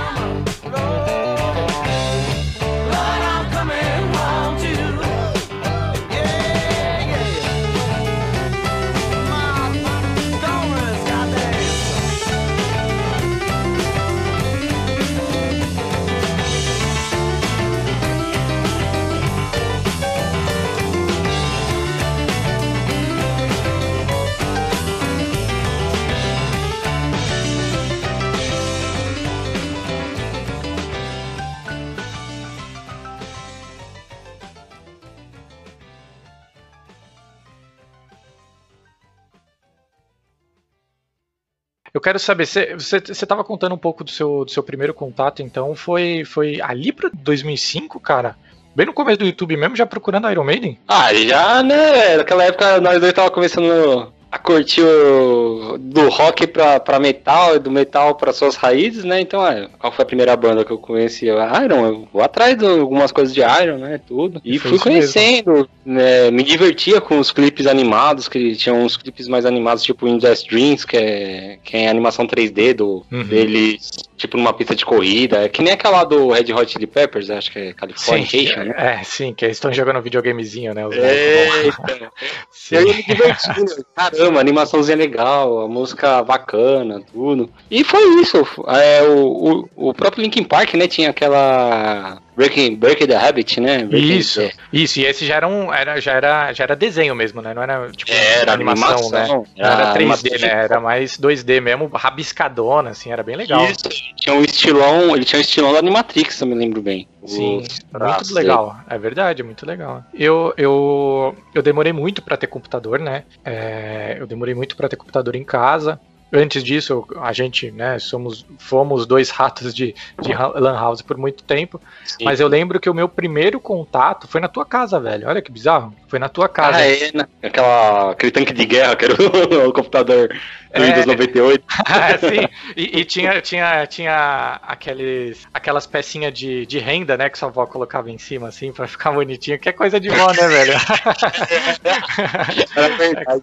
Eu quero saber, você, você, você tava contando um pouco do seu, do seu primeiro contato, então foi, foi ali pra 2005, cara? Bem no começo do YouTube mesmo, já procurando Iron Maiden? Ah, já, né? Naquela época nós dois tava começando o- do rock pra, pra metal e do metal pra suas raízes, né? Então, é, qual foi a primeira banda que eu conheci? A Iron, eu vou atrás de algumas coisas de Iron, né? Tudo. E Foi fui conhecendo, né, me divertia com os clipes animados, que tinham uns clipes mais animados, tipo In Just Dreams, que é, que é animação 3D do, Uhum. deles, tipo numa pista de corrida. É que nem aquela do Red Hot Chili Peppers, acho que é Sim, Californication, né? é, sim, que eles estão jogando videogamezinho, né? os É, então. Sim. Eu me divertindo. Caramba, animaçãozinha legal, a música bacana, tudo. E foi isso. É, o, o, o próprio Linkin Park, né, tinha aquela Breaking, Breaking the Habit, né? Breaking Isso, the- isso, e esse já era um. Era, já, era, já era desenho mesmo, né? Não era tipo Era animação, né? animação, Não era era 3D, animação né? Era mais 2D mesmo, rabiscadona, assim, era bem legal. Isso, tinha um estilão, ele tinha um estilão da Animatrix, eu me lembro bem. Sim, Os traços muito legal. É verdade, muito legal. Eu, eu, eu demorei muito pra ter computador, né? É, eu demorei muito pra ter computador em casa. Antes disso, a gente, né, somos, fomos dois ratos de, de Lan House por muito tempo. Sim. Mas eu lembro que o meu primeiro contato foi na tua casa, velho. Olha que bizarro. Foi na tua casa. Ah, é, né? Aquela, aquele tanque de guerra que era o, o computador do É. Windows 98. Ah, sim. E, e tinha, tinha, tinha aqueles, aquelas pecinhas de, de renda, né? Que sua avó colocava em cima, assim, pra ficar bonitinho. Que é coisa de vó, né, velho? Era verdade.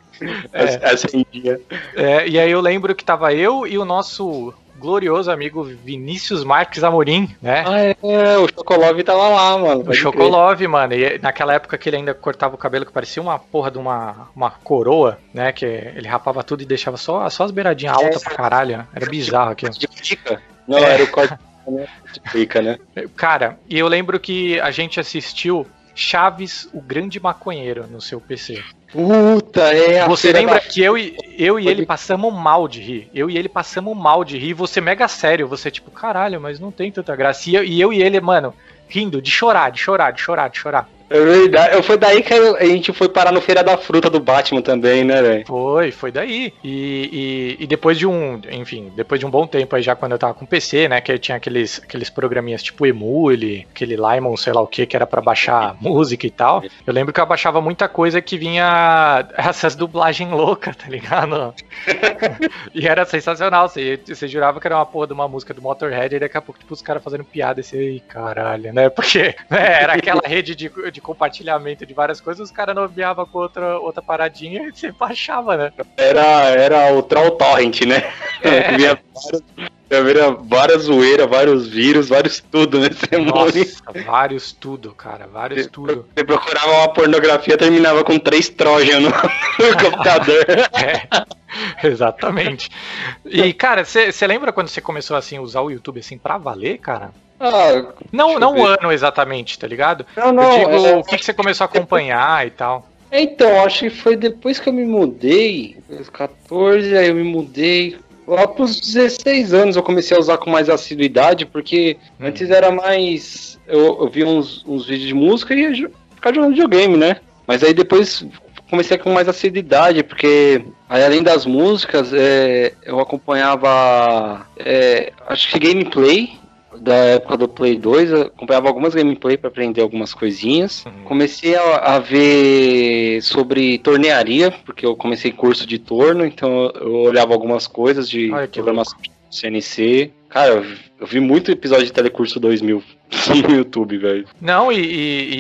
Em dia. É, e aí eu lembro que tava eu e o nosso glorioso amigo Vinícius Marques Amorim, né? Ah, é, o Chocolove tava lá, mano. O Chocolove, mano, e naquela época que ele ainda cortava o cabelo que parecia uma porra de uma, uma coroa, né? Que ele rapava tudo e deixava só, só as beiradinhas altas pra caralho. Era bizarro aquilo. crer. De pica? Não, É. era o corte né? de pica, né? Cara, e eu lembro que a gente assistiu Chaves, o Grande Maconheiro, no seu PC. Puta, é. a Você lembra da- que eu e, eu e ele passamos mal de rir? Eu e ele passamos mal de rir. E você mega sério. Você tipo, caralho, mas não tem tanta graça. E eu e, eu e ele, mano, rindo, de chorar, de chorar, de chorar, de chorar. É verdade. Foi daí que a gente foi parar no Feira da Fruta do Batman também, né, velho? Foi, foi daí. E, e, e depois de um, enfim, depois de um bom tempo aí já quando eu tava com PC, né, que eu tinha aqueles, aqueles programinhas tipo Emule, aquele Limon, sei lá o que, que era pra baixar música e tal. Eu lembro que eu baixava muita coisa que vinha essas dublagens loucas, tá ligado? e era sensacional, você, você jurava que era uma porra de uma música do Motorhead e daqui a pouco, tipo, os caras fazendo piada e você, "Ih, caralho, né? Porque né, era aquela rede de, de compartilhamento de várias coisas, os caras nomeavam com outra, outra paradinha e você baixava, né? Era, era o Troll Torrent, né? É. Vinha várias, várias zoeiras, vários vírus, vários tudo, né? Você morre. Nossa, vários tudo, cara, vários tudo. Você procurava uma pornografia, terminava com três Trojan no, no computador. É, exatamente. E, cara, você lembra quando você começou assim a usar o YouTube assim pra valer, cara? Ah, Não, não eu o ano exatamente, tá ligado? não, Eu não. digo, é- o que, que você começou a acompanhar e tal. Então, acho que foi depois que eu me mudei, os 14, aí eu me mudei. Lá pros 16 anos eu comecei a usar com mais assiduidade, porque Hum. antes era mais. Eu, eu via uns, uns vídeos de música e ia ficar jogando videogame, né? Mas aí depois comecei com mais assiduidade, porque aí além das músicas, é, eu acompanhava. é, acho que gameplay. Da época do Play 2, eu acompanhava algumas gameplay para aprender algumas coisinhas. Uhum. Comecei a, a ver sobre tornearia, porque eu comecei curso de torno, então eu olhava algumas coisas de programação de CNC. Cara, eu, eu vi muito episódio de Telecurso 2000 no YouTube, velho. Não, e,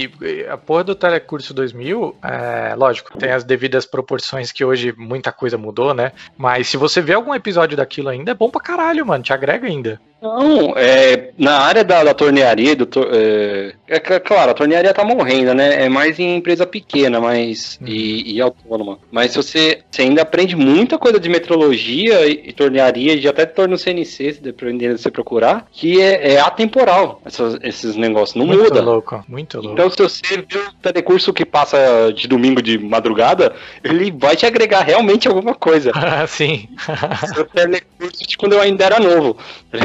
e- e a porra do Telecurso 2000, é, lógico, tem as devidas proporções que hoje muita coisa mudou, né? Mas se você vê algum episódio daquilo ainda, é bom pra caralho, mano, te agrega ainda. Não, é, na área da, da tornearia, do, é, é cl- claro, a tornearia tá morrendo, né? É mais em empresa pequena mas, Uhum. e, e autônoma. Mas se você, você ainda aprende muita coisa de metrologia e, e tornearia, e até torno CNC, se de você procurar, que é, é atemporal, essas- esses negócios, não muito muda. louco, muito louco. Então, se você vê o telecurso que passa de domingo de madrugada, ele vai te agregar realmente alguma coisa. Sim. o telecurso de quando eu ainda era novo. tá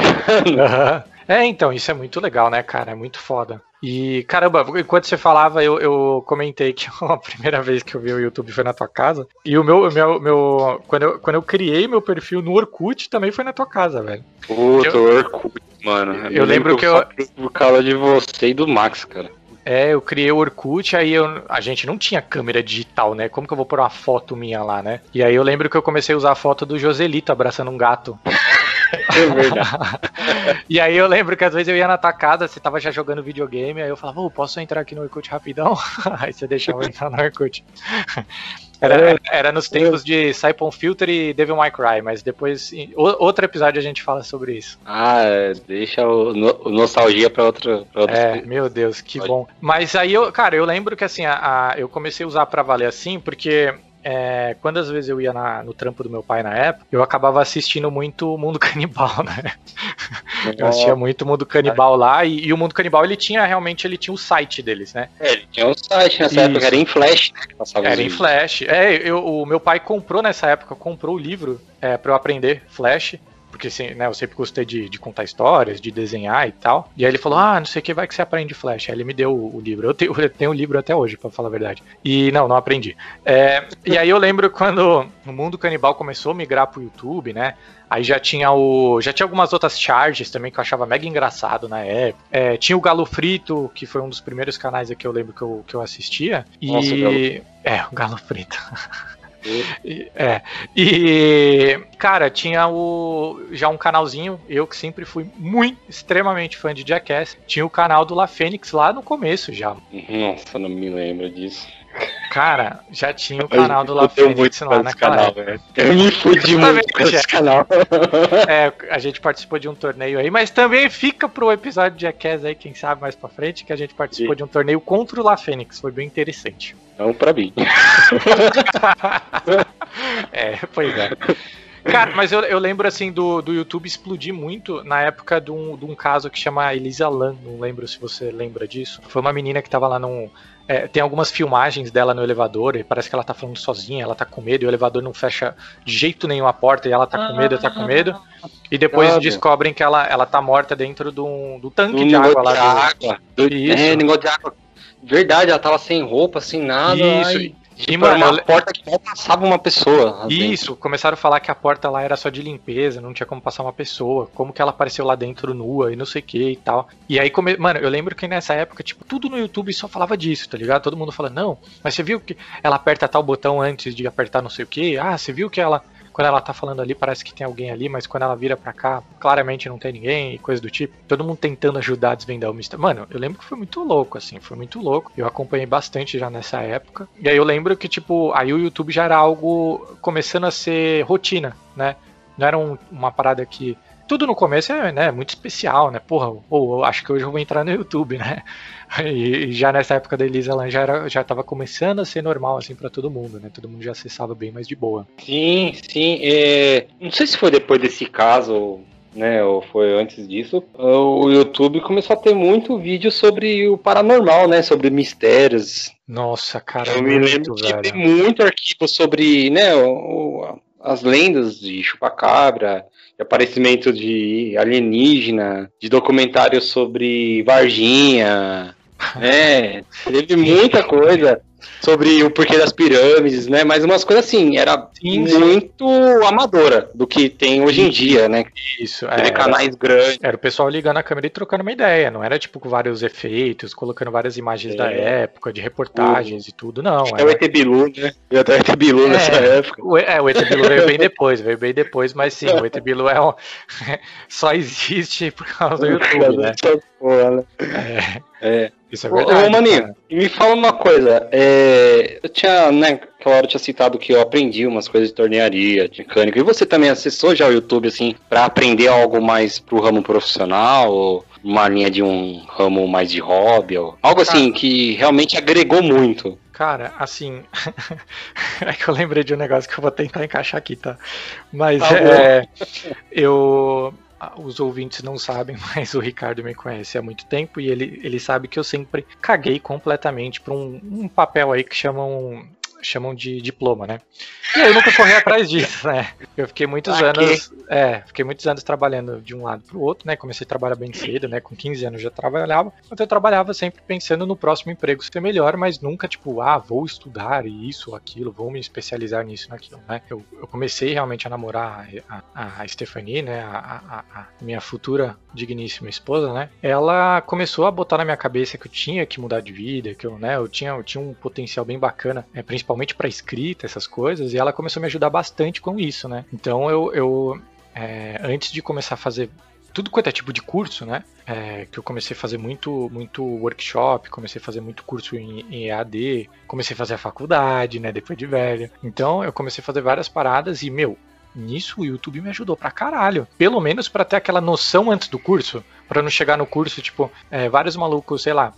ligado? É, então, isso é muito legal, né, cara? É muito foda. E, caramba, enquanto você falava, eu, eu comentei que a primeira vez que eu vi o YouTube foi na tua casa. E o meu, meu, meu quando, eu, quando eu criei meu perfil no Orkut, também foi na tua casa, velho. Puta, Eu- Orkut, mano. eu lembro que eu- Por causa de você e do Max, cara. É, eu criei o Orkut, aí eu, a gente não tinha câmera digital, né? Como que eu vou pôr uma foto minha lá, né? E aí eu lembro que eu comecei a usar a foto do Joselito abraçando um gato. É verdade. e aí eu lembro que às vezes eu ia na tua casa, você tava já jogando videogame, aí eu falava, ô, posso entrar aqui no Orkut rapidão? aí você deixava eu entrar no Orkut. Era, era nos tempos de Saipon Filter e Devil May Cry, mas depois, em outro episódio a gente fala sobre isso. Ah, deixa o, o nostalgia pra outra. Pra outra É, meu Deus, que Pode. bom. Mas aí eu, cara, eu lembro que assim, a, a- eu comecei a usar pra valer assim, porque é, quando às vezes eu ia na- no trampo do meu pai na época, eu acabava assistindo muito o Mundo Canibal, né? Eu assistia muito o Mundo Canibal lá, e, e o Mundo Canibal ele tinha realmente ele tinha o site deles, né? É, ele tinha um site nessa Isso. época, era em flash, né? Era em. Flash. É, eu, o meu pai comprou nessa época, comprou o livro é, para eu aprender Flash. Porque né, eu sempre gostei de, de contar histórias, de desenhar e tal. E aí ele falou: Ah, não sei o que vai que você aprende Flash. Aí ele me deu o, o livro. Eu tenho, eu tenho o livro até hoje, pra falar a verdade. E não, não aprendi. É, e aí eu lembro quando o mundo canibal começou a migrar pro YouTube, né? Aí já tinha o. Já tinha algumas outras charges também que eu achava mega engraçado na época. É, tinha o Galo Frito, que foi um dos primeiros canais que eu lembro que eu, que eu assistia. E. Nossa, o Galo É, o Galo Frito. É. E, cara, tinha o já um canalzinho, eu que sempre fui muito, extremamente fã de Jackass, tinha o canal do La Fênix lá no começo já. Nossa, não me lembro disso. Cara, já tinha o canal do La Fênix lá naquela canal, velho. Eu me fudi muito com esse canal. É, a gente participou de um torneio aí, mas também fica pro episódio de Jackass aí, quem sabe mais pra frente, que a gente participou de um torneio contra o La Fênix, foi bem interessante. Não pra mim. É, pois é. Cara, mas eu, eu lembro assim do, do YouTube explodir muito na época de um, de um caso que chama Elisa Lam, não lembro se você lembra disso. Foi uma menina que tava lá num. É, tem algumas filmagens dela no elevador e parece que ela tá falando sozinha, ela tá com medo e o elevador não fecha de jeito nenhum a porta e ela tá com medo, tá com medo. E depois descobrem que ela, ela tá morta dentro do, um- do tanque Um de água lá. de do- água. Do-. É, negócio de água. Verdade, ela tava sem roupa, sem nada. Isso. E, tipo, mano, eu uma porta que não passava uma pessoa. lá dentro. Isso, começaram a falar que a porta lá era só de limpeza, não tinha como passar uma pessoa, como que ela apareceu lá dentro nua e não sei o que e tal. E aí, come... mano, eu lembro que nessa época, tipo, tudo no YouTube só falava disso, tá ligado? Todo mundo fala, não, mas você viu que ela aperta tal botão antes de apertar não sei o que? Ah, você viu que ela, quando ela tá falando ali, parece que tem alguém ali, mas quando ela vira pra cá, claramente não tem ninguém e coisa do tipo. Todo mundo tentando ajudar a desvendar o mistério. Mano, eu lembro que foi muito louco, assim, foi muito louco. Eu acompanhei bastante já nessa época. E aí eu lembro que, tipo, aí o YouTube já era algo começando a ser rotina, né? Não era um- uma parada que. Tudo no começo é né, muito especial, né? Porra, ou acho que hoje eu vou entrar no YouTube, né? E, e já nessa época da Elisa Lam já, era, já tava começando a ser normal, assim, pra todo mundo, né? Todo mundo já acessava bem mais de boa. Sim, sim. é, Não sei se foi depois desse caso, né? Ou foi antes disso. O YouTube começou a ter muito vídeo sobre o paranormal, né? Sobre mistérios. Nossa, cara, Eu me lembro que tem muito arquivo sobre, né? o- o- as lendas de chupacabra, de aparecimento de alienígena, de documentários sobre Varginha, né? Teve muita coisa sobre o porquê das pirâmides, né? Mas umas coisas assim, era Sim, sim. muito amadora do que tem hoje em dia, né? Isso, é, Teve era, canais grandes. era o pessoal ligando a câmera e trocando uma ideia, não era tipo com vários efeitos, colocando várias imagens É. da época, de reportagens e tudo, não. Até o Era, ET Bilu, né? Eu até o ET Bilu É. nessa época. o, é, o ET Bilu veio bem depois, veio bem depois, mas sim, o ET Bilu é um, só existe por causa do YouTube, né? Porra, né? É, É. isso é Ô, verdade. Ô, Maninho, cara. me fala uma coisa. é, eu tinha, né, aquela hora eu tinha citado que eu aprendi umas coisas de tornearia, de mecânica. E você também acessou já o YouTube, assim, pra aprender algo mais pro ramo profissional? Ou uma linha de um ramo mais de hobby? Ou algo assim que realmente agregou muito. Cara, assim. é que eu lembrei de um negócio que eu vou tentar encaixar aqui, tá? Mas Tá é. Eu. Os ouvintes não sabem, mas o Ricardo me conhece há muito tempo e ele, ele sabe que eu sempre caguei completamente pra um, um papel aí que chamam. Chamam de diploma, né? E eu nunca corri atrás disso, né? Eu fiquei muitos Pra quê? anos, é, fiquei muitos anos trabalhando de um lado pro outro, né? Comecei a trabalhar bem cedo, né? Com 15 anos já trabalhava. Então eu trabalhava sempre pensando no próximo emprego ser melhor, mas nunca tipo, ah, vou estudar isso ou aquilo, vou me especializar nisso naquilo, né? Eu, eu comecei realmente a namorar a, a, a Stephanie, né? A, a- a minha futura digníssima esposa, né? Ela começou a botar na minha cabeça que eu tinha que mudar de vida, que eu, né, eu tinha, eu tinha um potencial bem bacana, é, principalmente para escrita, essas coisas, e ela começou a me ajudar bastante com isso, né? Então eu, eu é, antes de começar a fazer tudo quanto é tipo de curso, né? É, que eu comecei a fazer muito, muito workshop, comecei a fazer muito curso em, em EAD, comecei a fazer a faculdade, né? Depois de velho. Então eu comecei a fazer várias paradas e, meu, nisso o YouTube me ajudou pra caralho. Pelo menos pra ter aquela noção antes do curso. Pra não chegar no curso, tipo, é, vários malucos, sei lá,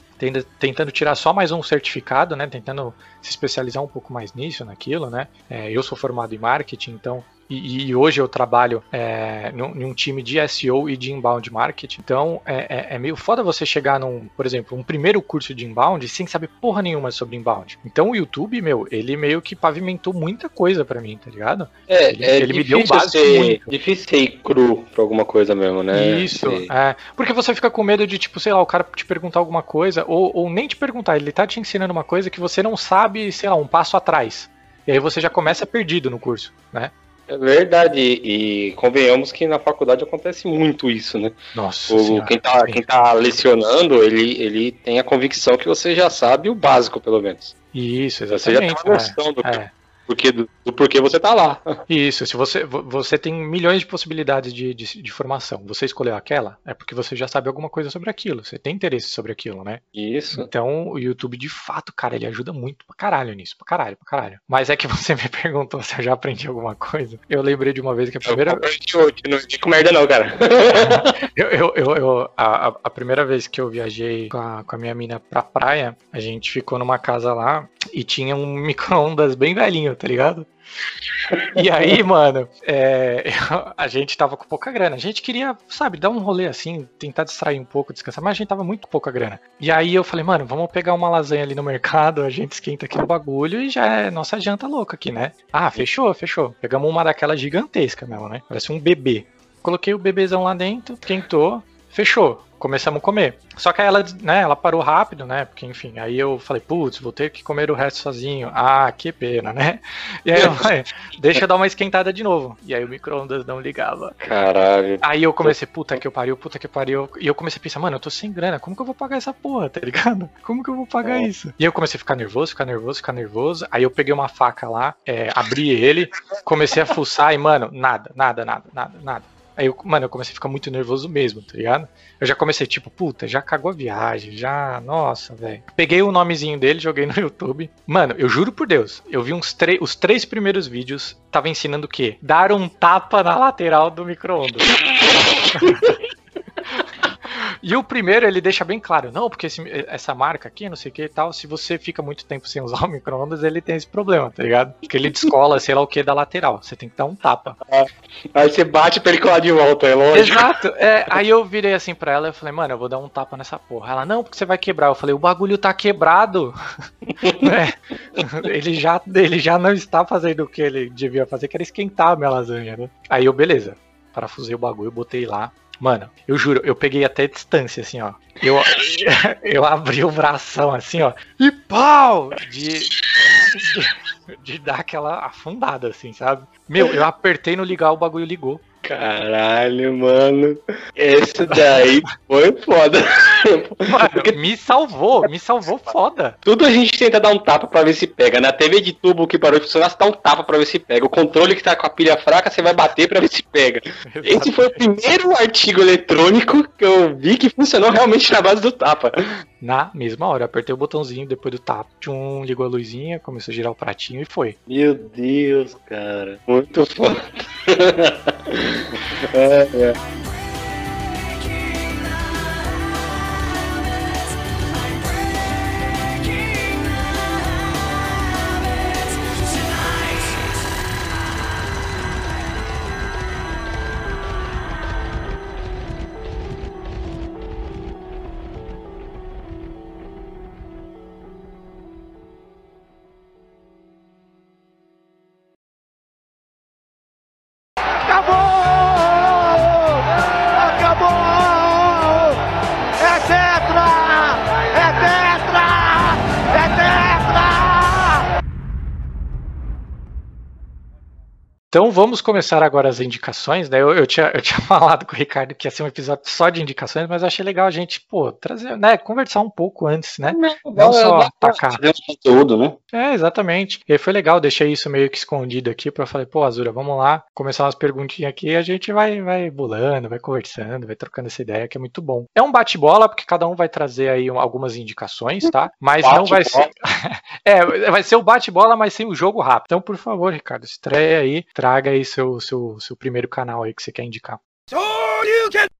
tentando tirar só mais um certificado, né? Tentando se especializar um pouco mais nisso, naquilo, né? É, eu sou formado em marketing, então. E, e hoje eu trabalho é, num, num time de SEO e de inbound marketing. Então é, é- é meio foda você chegar num, por exemplo, um primeiro curso de inbound sem saber porra nenhuma sobre inbound. Então o YouTube, meu, ele meio que pavimentou muita coisa pra mim, tá ligado? É, Ele- é ele me deu um básico ser, muito. difícil ser cru pra alguma coisa mesmo, né? Isso, é. Porque você fica com medo de, tipo, sei lá, o cara te perguntar alguma coisa, ou, ou nem te perguntar, ele tá te ensinando uma coisa que você não sabe, sei lá, um passo atrás. E aí você já começa perdido no curso, né? É verdade, e convenhamos que na faculdade acontece muito isso, né? Nossa O, senhora. quem, tá, quem tá lecionando, ele, ele tem a convicção que você já sabe o básico, pelo menos. Isso, Você já tem exatamente. uma noção do, é. É. porquê, do, do porquê você tá lá. Isso, se você, vo- você tem milhões de possibilidades de, de, de formação. Você escolheu aquela, é porque você já sabe alguma coisa sobre aquilo, você tem interesse sobre aquilo, né? Isso. Então, o YouTube, de fato, cara, ele ajuda muito pra caralho nisso, pra caralho, pra caralho. Mas é que você me perguntou se eu já aprendi alguma coisa. Eu lembrei de uma vez que a primeira. Eu hoje, não fico merda não, cara. Eu, eu, eu, eu- a, a- a primeira vez que eu viajei com a, com a minha mina pra praia, a gente ficou numa casa lá e tinha um micro-ondas bem velhinho, tá ligado? E aí, mano, é, a gente tava com pouca grana. A gente queria, sabe, dar um rolê assim, tentar distrair um pouco, descansar, mas a gente tava muito com pouca grana. E aí eu falei, mano, vamos pegar uma lasanha ali no mercado, a gente esquenta aqui no bagulho e já é nossa janta louca aqui, né? Ah, fechou, fechou. Pegamos uma daquela gigantesca mesmo, né? Parece um bebê. Coloquei o bebezão lá dentro, quentou, fechou. Começamos a comer. Só que aí ela, né, ela parou rápido, né? Porque, enfim, aí eu falei, putz, vou ter que comer o resto sozinho. Ah, que pena, né? E aí eu falei, deixa eu dar uma esquentada de novo. E aí o micro-ondas não ligava. Caralho. Aí eu comecei, puta que eu pariu, puta que pariu. E eu comecei a pensar, mano, eu tô sem grana, como que eu vou pagar essa porra, tá ligado? Como que eu vou pagar É. isso? E eu comecei a ficar nervoso, ficar nervoso, ficar nervoso. Aí eu peguei uma faca lá, é, abri ele, comecei a fuçar e, mano, nada, nada, nada, nada, nada. Aí, eu, mano, eu comecei a ficar muito nervoso mesmo, tá ligado? Eu já comecei, tipo, puta, já cagou a viagem, já, nossa, velho. Peguei o nomezinho dele, joguei no YouTube. Mano, eu juro por Deus, eu vi uns os três primeiros vídeos, tava ensinando o quê? Dar um tapa na lateral do micro-ondas. E o primeiro ele deixa bem claro, não, porque esse- essa marca aqui, não sei o que e tal, se você fica muito tempo sem usar o micro-ondas, ele tem esse problema, tá ligado? Porque ele descola, sei lá o que, da lateral. Você tem que dar um tapa. Aí você bate pra ele colar de volta, é lógico. Exato. É, aí eu virei assim pra ela e falei, mano, eu vou dar um tapa nessa porra. Ela, não, porque você vai quebrar. Eu falei, o bagulho tá quebrado. Né? ele, já, ele já não está fazendo o que ele devia fazer, que era esquentar a minha lasanha, né? Aí eu, beleza. Parafusei o bagulho, botei lá. Mano, eu juro, eu peguei até distância, assim, ó. Eu, eu abri o bração, assim, ó. E pau! De, de, de dar aquela afundada, assim, sabe? Meu, eu apertei no ligar, o bagulho ligou. Caralho, mano. Esse daí foi foda. Mano, me salvou, me salvou foda. Tudo a gente tenta dar um tapa pra ver se pega. Na TV de tubo que parou de funcionar, você dá um tapa pra ver se pega. O controle que tá com a pilha fraca, você vai bater pra ver se pega. Esse foi o primeiro artigo eletrônico que eu vi que funcionou realmente na base do tapa. Na mesma hora, apertei o botãozinho depois do tap, tchum, ligou a luzinha, começou a girar o pratinho e foi. Meu Deus, cara. Muito foda. é, é. Então vamos começar agora as indicações, né? Eu, eu, tinha, eu tinha falado com o Ricardo que ia ser um episódio só de indicações, mas achei legal a gente, pô, trazer, né? Conversar um pouco antes, né? Não só atacar. conteúdo, né? É, exatamente. E foi legal, deixei isso meio que escondido aqui pra falar, pô, Azura, vamos lá, começar umas perguntinhas aqui e a gente vai, vai bulando, vai conversando, vai trocando essa ideia, que é muito bom. É um bate-bola, porque cada um vai trazer aí um- algumas indicações, tá? Mas não vai ser. é, vai ser o bate-bola, mas sem o jogo rápido. Então, por favor, Ricardo, estreia aí, traga aí seu, seu, seu primeiro canal aí que você quer indicar.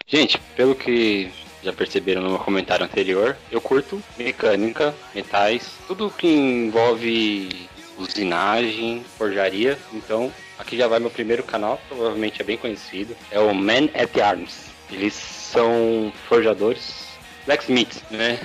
Gente, pelo que já perceberam no meu comentário anterior, eu curto mecânica, metais, tudo que envolve usinagem, forjaria. Então, aqui já vai meu primeiro canal, provavelmente é bem conhecido. É o Man at Arms. Eles são forjadores, blacksmiths, né?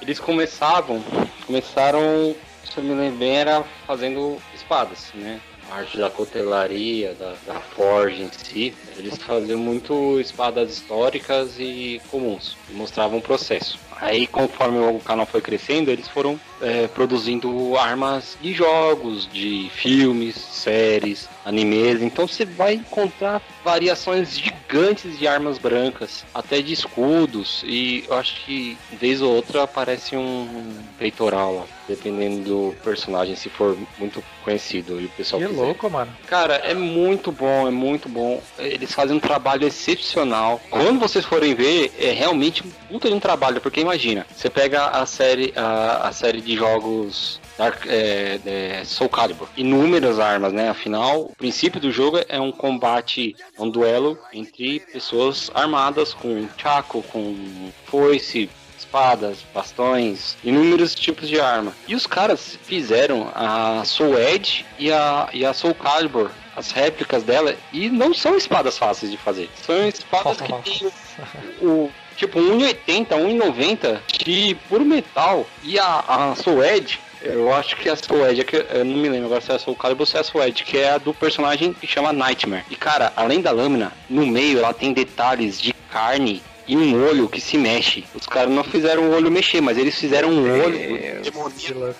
Eles começavam, começaram, se eu me lembro bem, era fazendo espadas, né? A arte da cutelaria, da, da forja em si, eles faziam muito espadas históricas e comuns, mostravam o processo. Aí, conforme o canal foi crescendo, eles foram é, produzindo armas de jogos, de filmes, séries, animes. Então você vai encontrar variações gigantes de armas brancas, até de escudos. E eu acho que vez ou outra aparece um peitoral lá, dependendo do personagem, se for muito conhecido e o pessoal Que quiser. louco, mano. Cara, é muito bom, é muito bom. Eles fazem um trabalho excepcional. Quando vocês forem ver, é realmente um puta de um trabalho, porque imagina, você pega a série, a, a série de jogos Dark, é, é, Soul Calibur, inúmeras armas, né? Afinal, o princípio do jogo é um combate, é um duelo entre pessoas armadas com chaco, com foice, espadas, bastões, inúmeros tipos de arma. E os caras fizeram a Soul Edge e a, e a Soul Calibur, as réplicas dela, e não são espadas fáceis de fazer. São espadas que tem o tipo 1,80, 1,90 de puro metal. E a, a Soul Edge, eu acho que a Soul Edge, é que eu não me lembro agora se é a Soul Calibur ou se é a Soul Edge, que é a do personagem que chama Nightmare. E cara, além da lâmina, no meio ela tem detalhes de carne e um olho que se mexe. Os caras não fizeram o olho mexer, mas eles fizeram um olho louco.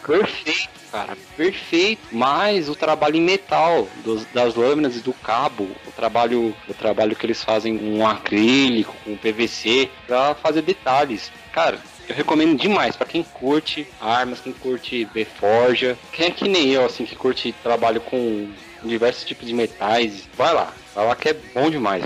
perfeito, cara, perfeito. Mas o trabalho em metal dos- das lâminas e do cabo, o trabalho, o trabalho que eles fazem com acrílico, com PVC, pra fazer detalhes, cara. Eu recomendo demais pra quem curte armas, quem curte ver forja, quem é que nem eu, assim, que curte trabalho com diversos tipos de metais, vai lá, vai lá que é bom demais.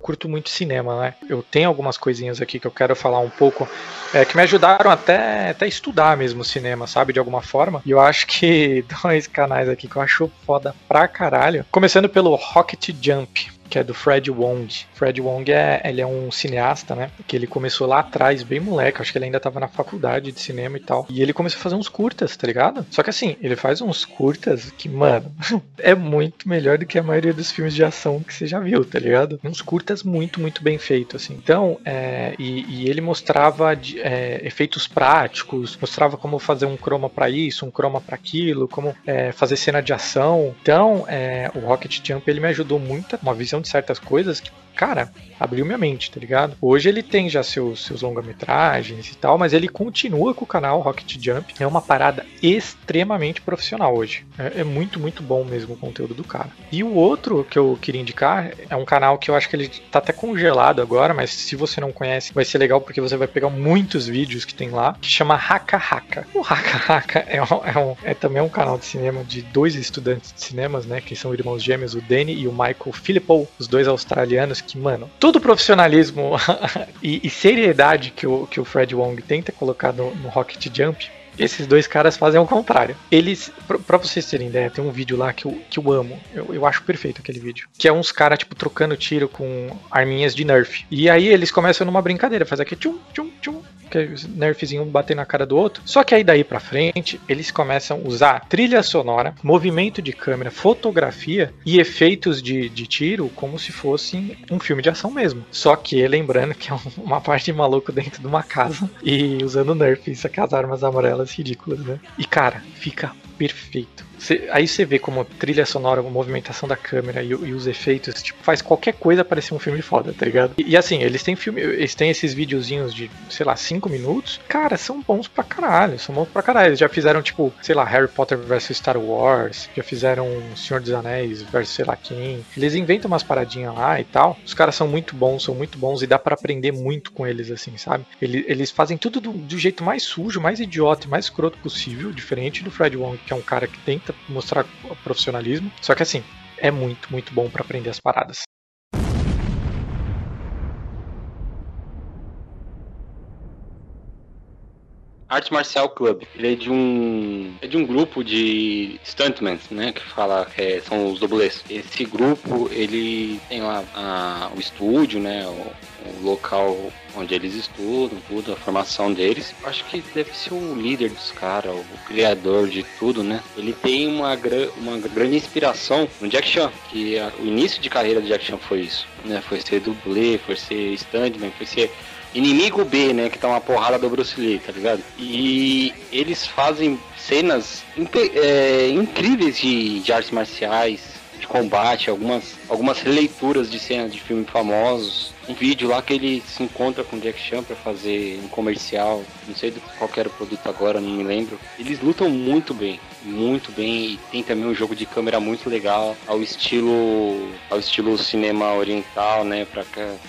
Curto muito cinema, né? Eu tenho algumas coisinhas aqui que eu quero falar um pouco, é, que me ajudaram até, até estudar mesmo cinema, sabe? De alguma forma. E eu acho que dois canais aqui que eu acho foda pra caralho. Começando pelo Rocket Jump. Que é do Fred Wong. Fred Wong é, ele é um cineasta, né? Que ele começou lá atrás, bem moleque. Acho que ele ainda tava na faculdade de cinema e tal. E ele começou a fazer uns curtas, tá ligado? Só que assim, ele faz uns curtas que, mano, é muito melhor do que a maioria dos filmes de ação que você já viu, tá ligado? Uns curtas muito, muito bem feitos, assim. Então, é, e, e ele mostrava de- é, efeitos práticos, mostrava como fazer um croma pra isso, um croma pra aquilo, como é, fazer cena de ação. Então, é, o Rocket Jump ele me ajudou muito, uma visão de certas coisas que, cara, abriu minha mente, tá ligado? Hoje ele tem já seus, seus longa-metragens e tal, mas ele continua com o canal Rocket Jump. É uma parada extremamente profissional hoje. É, é muito, muito bom mesmo o conteúdo do cara. E o outro que eu queria indicar é um canal que eu acho que ele tá até congelado agora, mas se você não conhece, vai ser legal porque você vai pegar muitos vídeos que tem lá, que chama Haka Haka. O Haka Haka é, um- é um- é também um canal de cinema de dois estudantes de cinemas, né, que são irmãos gêmeos, o Danny e o Michael Philippou, os dois australianos que, mano, todo o profissionalismo e, e seriedade que o, que o Fred Wong tenta colocar no, no Rocket Jump, esses dois caras fazem ao contrário. Eles, pra, pra vocês terem ideia, tem um vídeo lá que eu, que eu amo. Eu, eu acho perfeito aquele vídeo. Que é uns caras, tipo, trocando tiro com arminhas de Nerf. E aí eles começam numa brincadeira, faz aqui tchum, tchum, tchum. Que é nerfzinho batendo na cara do outro. Só que aí daí pra frente, eles começam a usar trilha sonora, movimento de câmera, fotografia e efeitos de, de tiro como se fosse um filme de ação mesmo. Só que lembrando que é um- uma parte de maluco dentro de uma casa e usando Nerf, isso aqui as armas amarelas ridículas, né? E cara, fica perfeito. Cê- aí você vê como trilha sonora, movimentação da câmera e, e os efeitos, tipo, faz qualquer coisa parecer um filme foda, tá ligado? E, e assim, eles têm filme, eles têm esses videozinhos de, sei lá, 5 minutos. Cara, são bons pra caralho, são bons pra caralho. Eles já fizeram, tipo, sei lá, Harry Potter vs Star Wars, já fizeram Senhor dos Anéis versus sei lá quem. Eles inventam umas paradinhas lá e tal. Os caras são muito bons, são muito bons e dá pra aprender muito com eles, assim, sabe? Ele- Eles fazem tudo do, do jeito mais sujo, mais idiota e mais escroto possível, diferente do Fred Wong, que é um cara que tenta mostrar profissionalismo. Só que assim, é muito, muito bom pra aprender as paradas. Arte Marcial Club. Ele é de um é de um grupo de stuntmen, né, que fala é- são os dublês. Esse grupo, ele tem lá a- o estúdio, né, o, o local onde eles estudam, tudo, a formação deles. Acho que deve ser o líder dos caras, o criador de tudo, né? Ele tem uma, uma grande inspiração no Jack Chan, que a- o início de carreira do Jack Chan foi isso, né? Foi ser dublê, foi ser stuntman, foi ser inimigo B, né? Que tá uma porrada do Bruce Lee, tá ligado? E eles fazem cenas é, incríveis de, de artes marciais, de combate, algumas, algumas releituras de cenas de filmes famosos. Um vídeo lá que ele se encontra com o Jack Chan pra fazer um comercial, não sei do qual era o produto agora, não me lembro. Eles lutam muito bem, muito bem e tem também um jogo de câmera muito legal ao estilo ao estilo cinema oriental, né, para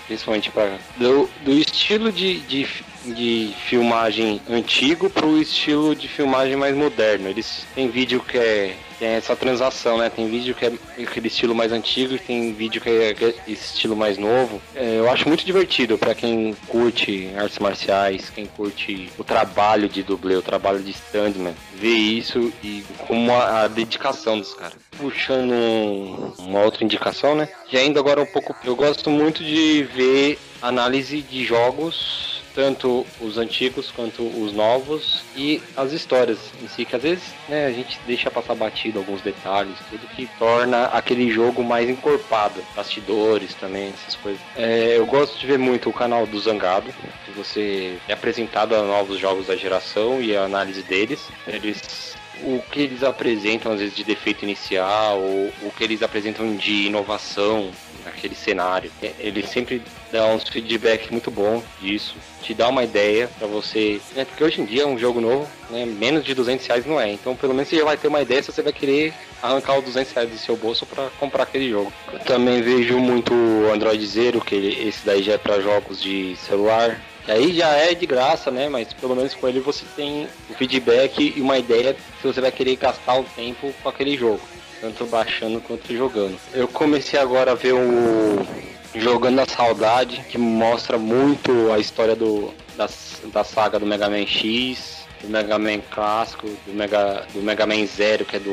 principalmente para do, do estilo de, de, de filmagem antigo pro estilo de filmagem mais moderno. Eles têm vídeo que é tem essa transação, né? Tem vídeo que é aquele estilo mais antigo e tem vídeo que é estilo mais novo. É, eu acho muito divertido pra quem curte artes marciais, quem curte o trabalho de dublê, o trabalho de standman, ver isso e como a, a dedicação dos caras. Puxando um- uma outra indicação, né? E ainda agora um pouco, eu gosto muito de ver análise de jogos tanto os antigos quanto os novos e as histórias em si, que às vezes né, a gente deixa passar batido alguns detalhes, tudo que torna aquele jogo mais encorpado, bastidores também, essas coisas. É, eu gosto de ver muito o canal do Zangado, que você é apresentado a novos jogos da geração e a análise deles. Eles o que eles apresentam às vezes de defeito inicial ou o que eles apresentam de inovação naquele cenário. É, Ele sempre dá uns feedback muito bom disso, te dá uma ideia pra você, né? Porque hoje em dia é um jogo novo, né? Menos de 200 reais não é. Então pelo menos você já vai ter uma ideia se você vai querer arrancar os 200 reais do seu bolso pra comprar aquele jogo. Eu também vejo muito o Android Zero, que ele- esse daí já é pra jogos de celular. Aí já é de graça, né? Mas pelo menos com ele você tem o feedback e uma ideia se você vai querer gastar o tempo com aquele jogo. Tanto baixando quanto jogando. Eu comecei agora a ver o Jogando a Saudade, que mostra muito a história do, da, da saga do Mega Man X, do Mega Man clássico, do Mega, do Mega Man Zero, que é do,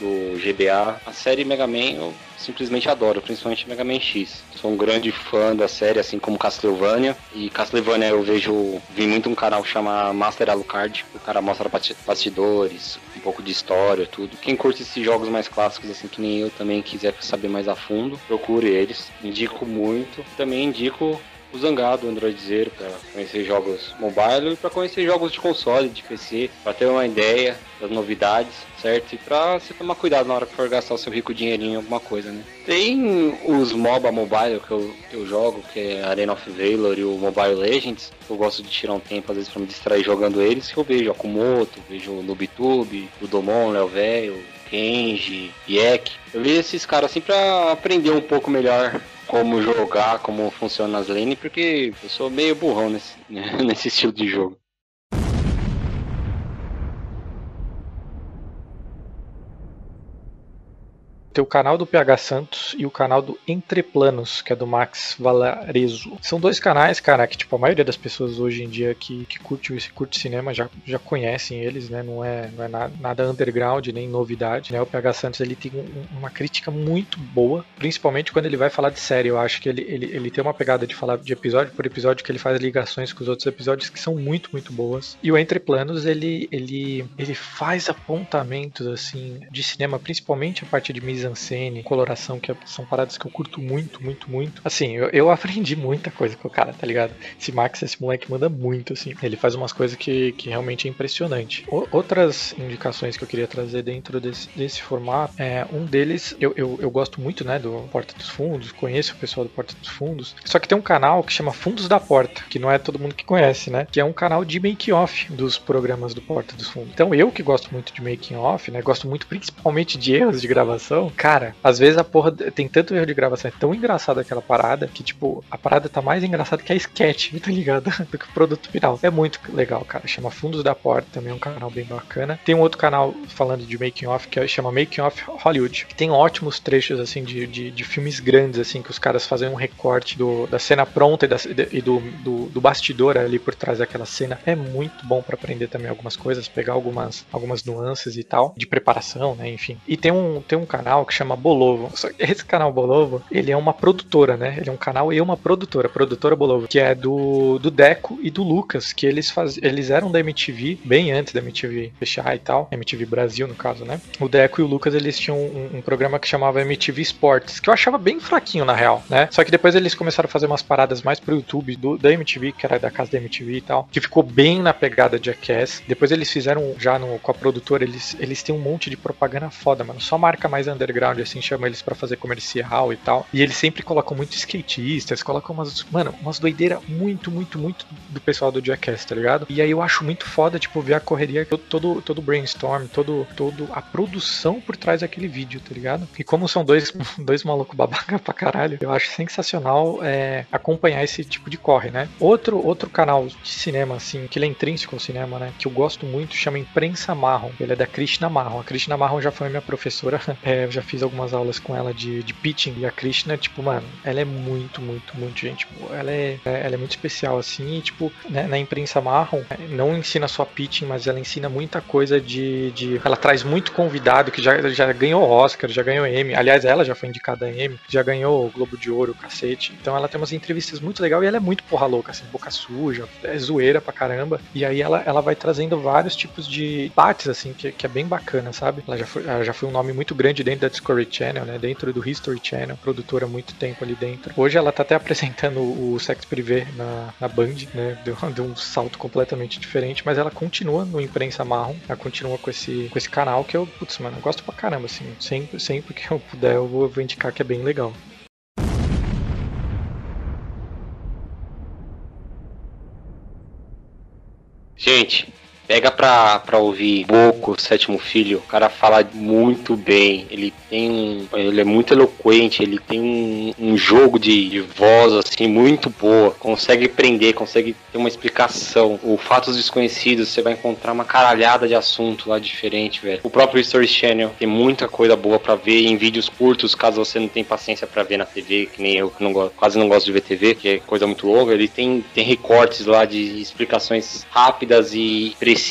do GBA. A série Mega Man eu simplesmente adoro, principalmente Mega Man X. Sou um grande fã da série, assim como Castlevania. E Castlevania eu vejo, vi muito um canal chamado Master Alucard, o cara mostra basti- bastidores, um pouco de história, tudo. Quem curte esses jogos mais clássicos, assim que nem eu também quiser saber mais a fundo, procure eles. Indico muito. Também indico o Zangado, o Android Zero, para conhecer jogos mobile e para conhecer jogos de console, de PC, para ter uma ideia das novidades, certo? E para você tomar cuidado na hora que for gastar o seu rico dinheirinho em alguma coisa, né? Tem os MOBA mobile que eu, que eu jogo, que é Arena of Valor e o Mobile Legends. Eu gosto de tirar um tempo, às vezes, para me distrair jogando eles. que Eu vejo Akumoto, vejo o Nubitube, o Domon, Léo Velho, Kenji, Yek. Eu vejo esses caras assim pra aprender um pouco melhor como jogar, como funciona as lanes, porque eu sou meio burrão nesse, nesse estilo de jogo. Tem o canal do PH Santos e o canal do Entreplanos, que é do Max Valarezo. São dois canais, cara, que tipo, a maioria das pessoas hoje em dia que, que curte, curte cinema já, já conhecem eles, né? Não é, não é nada, nada underground, nem novidade, né? O PH Santos ele tem um- uma crítica muito boa, principalmente quando ele vai falar de série. Eu acho que ele, ele, ele tem uma pegada de falar de episódio por episódio que ele faz ligações com os outros episódios que são muito, muito boas. E o Entreplanos, ele, ele, ele faz apontamentos assim de cinema, principalmente a partir de Miss mise-en-scène, coloração, que é- são paradas que eu curto muito, muito, muito. Assim, eu, eu aprendi muita coisa com o cara, tá ligado? Esse Max, esse moleque manda muito, assim. Ele faz umas coisas que, que realmente é impressionante. O- outras indicações que eu queria trazer dentro desse, desse formato, é, um deles, eu, eu, eu gosto muito, né, do Porta dos Fundos, conheço o pessoal do Porta dos Fundos, só que tem um canal que chama Fundos da Porta, que não é todo mundo que conhece, né, que é um canal de make-off dos programas do Porta dos Fundos. Então eu que gosto muito de making-off, né, gosto muito principalmente de erros de gravação, cara, às vezes a porra tem tanto erro de gravação, é tão engraçada aquela parada, que tipo, a parada tá mais engraçada que a sketch, tá ligado? Do que o produto final. É muito legal, cara, chama Fundos da Porta, também é um canal bem bacana. Tem um outro canal falando de making-off que é- chama Making-off Hollywood, que tem ótimos trechos, assim, de, de, de filmes grandes, assim, que os caras fazem um recorte do, da cena pronta e, da- e do, do, do bastidor ali por trás daquela cena. É muito bom pra aprender também algumas coisas, pegar algumas, algumas nuances e tal, de preparação, né, enfim. E tem um, tem um canal que chama Bolovo. Só que Esse canal Bolovo, ele é uma produtora, né, ele é um canal e uma produtora, produtora Bolovo, que é do, do Deco e do Lucas, que eles, faz, eles eram da MTV, bem antes da MTV fechar e tal, MTV Brasil no caso, né. O Deco e o Lucas, eles tinham um, um programa que chamava MTV Sports, que eu achava bem fraquinho na real, né. Só que depois eles começaram a fazer umas paradas mais pro YouTube do, da MTV, que era da casa da MTV e tal, que ficou bem na pegada de Jackass. Depois eles fizeram já no, com a produtora, eles, eles têm um monte de propaganda foda, mano. Só marca mais underground, assim, chama eles pra fazer comercial e tal. E eles sempre colocam muito skatistas, colocam umas, mano, umas doideiras muito, muito, muito do pessoal do Jackass, tá ligado? E aí eu acho muito foda, tipo, ver a correria, todo, todo, brainstorm, todo, todo a produção por trás daquele vídeo, tá ligado? E como são dois, dois malucos babaca pra caralho, eu acho sensacional é, acompanhar esse tipo de corre, né? Outro, outro canal de cinema, assim, que ele é intrínseco ao cinema, né? Que eu gosto muito, chama Imprensa Marrom. Ele é da Krishna Marrom. A Krishna Marrom já foi minha professora, é, eu fiz algumas aulas com ela de, de pitching. E a Krishna, tipo, mano, ela é muito, muito, muito gente. Ela é, é- ela é muito especial, assim, e, tipo, né, na Imprensa Marrom, é, não ensina só pitching, mas ela ensina muita coisa de. de ela traz muito convidado que já, já ganhou Oscar, já ganhou Emmy. Aliás, ela já foi indicada a Emmy, já ganhou Globo de Ouro, cacete. Então ela tem umas entrevistas muito legais e ela é muito porra louca, assim, boca suja, é zoeira pra caramba. E aí ela, ela vai trazendo vários tipos de debates, assim, que, que é bem bacana, sabe? Ela já, foi, ela já foi um nome muito grande dentro da Discovery Channel, né? Dentro do History Channel, produtora há muito tempo ali dentro. Hoje ela tá até apresentando o Sex Privé na, na Band, né? Deu, deu um salto completamente diferente, mas ela continua no Imprensa Marrom, ela continua com esse, com esse canal que eu, putz, mano, eu gosto pra caramba, assim. Sempre, sempre que eu puder, eu vou, vou indicar que é bem legal. Gente, pega pra, pra ouvir Boco, Sétimo Filho. O cara fala muito bem. Ele tem um. Ele é muito eloquente. Ele tem um, um jogo de, de voz, assim, muito boa. Consegue prender, consegue ter uma explicação. O Fatos Desconhecidos, você vai encontrar uma caralhada de assunto lá diferente, velho. O próprio History Channel tem muita coisa boa pra ver em vídeos curtos, caso você não tenha paciência pra ver na TV, que nem eu, que não quase não gosto de ver TV, que é coisa muito longa. Ele tem, tem recortes lá de explicações rápidas e precisas.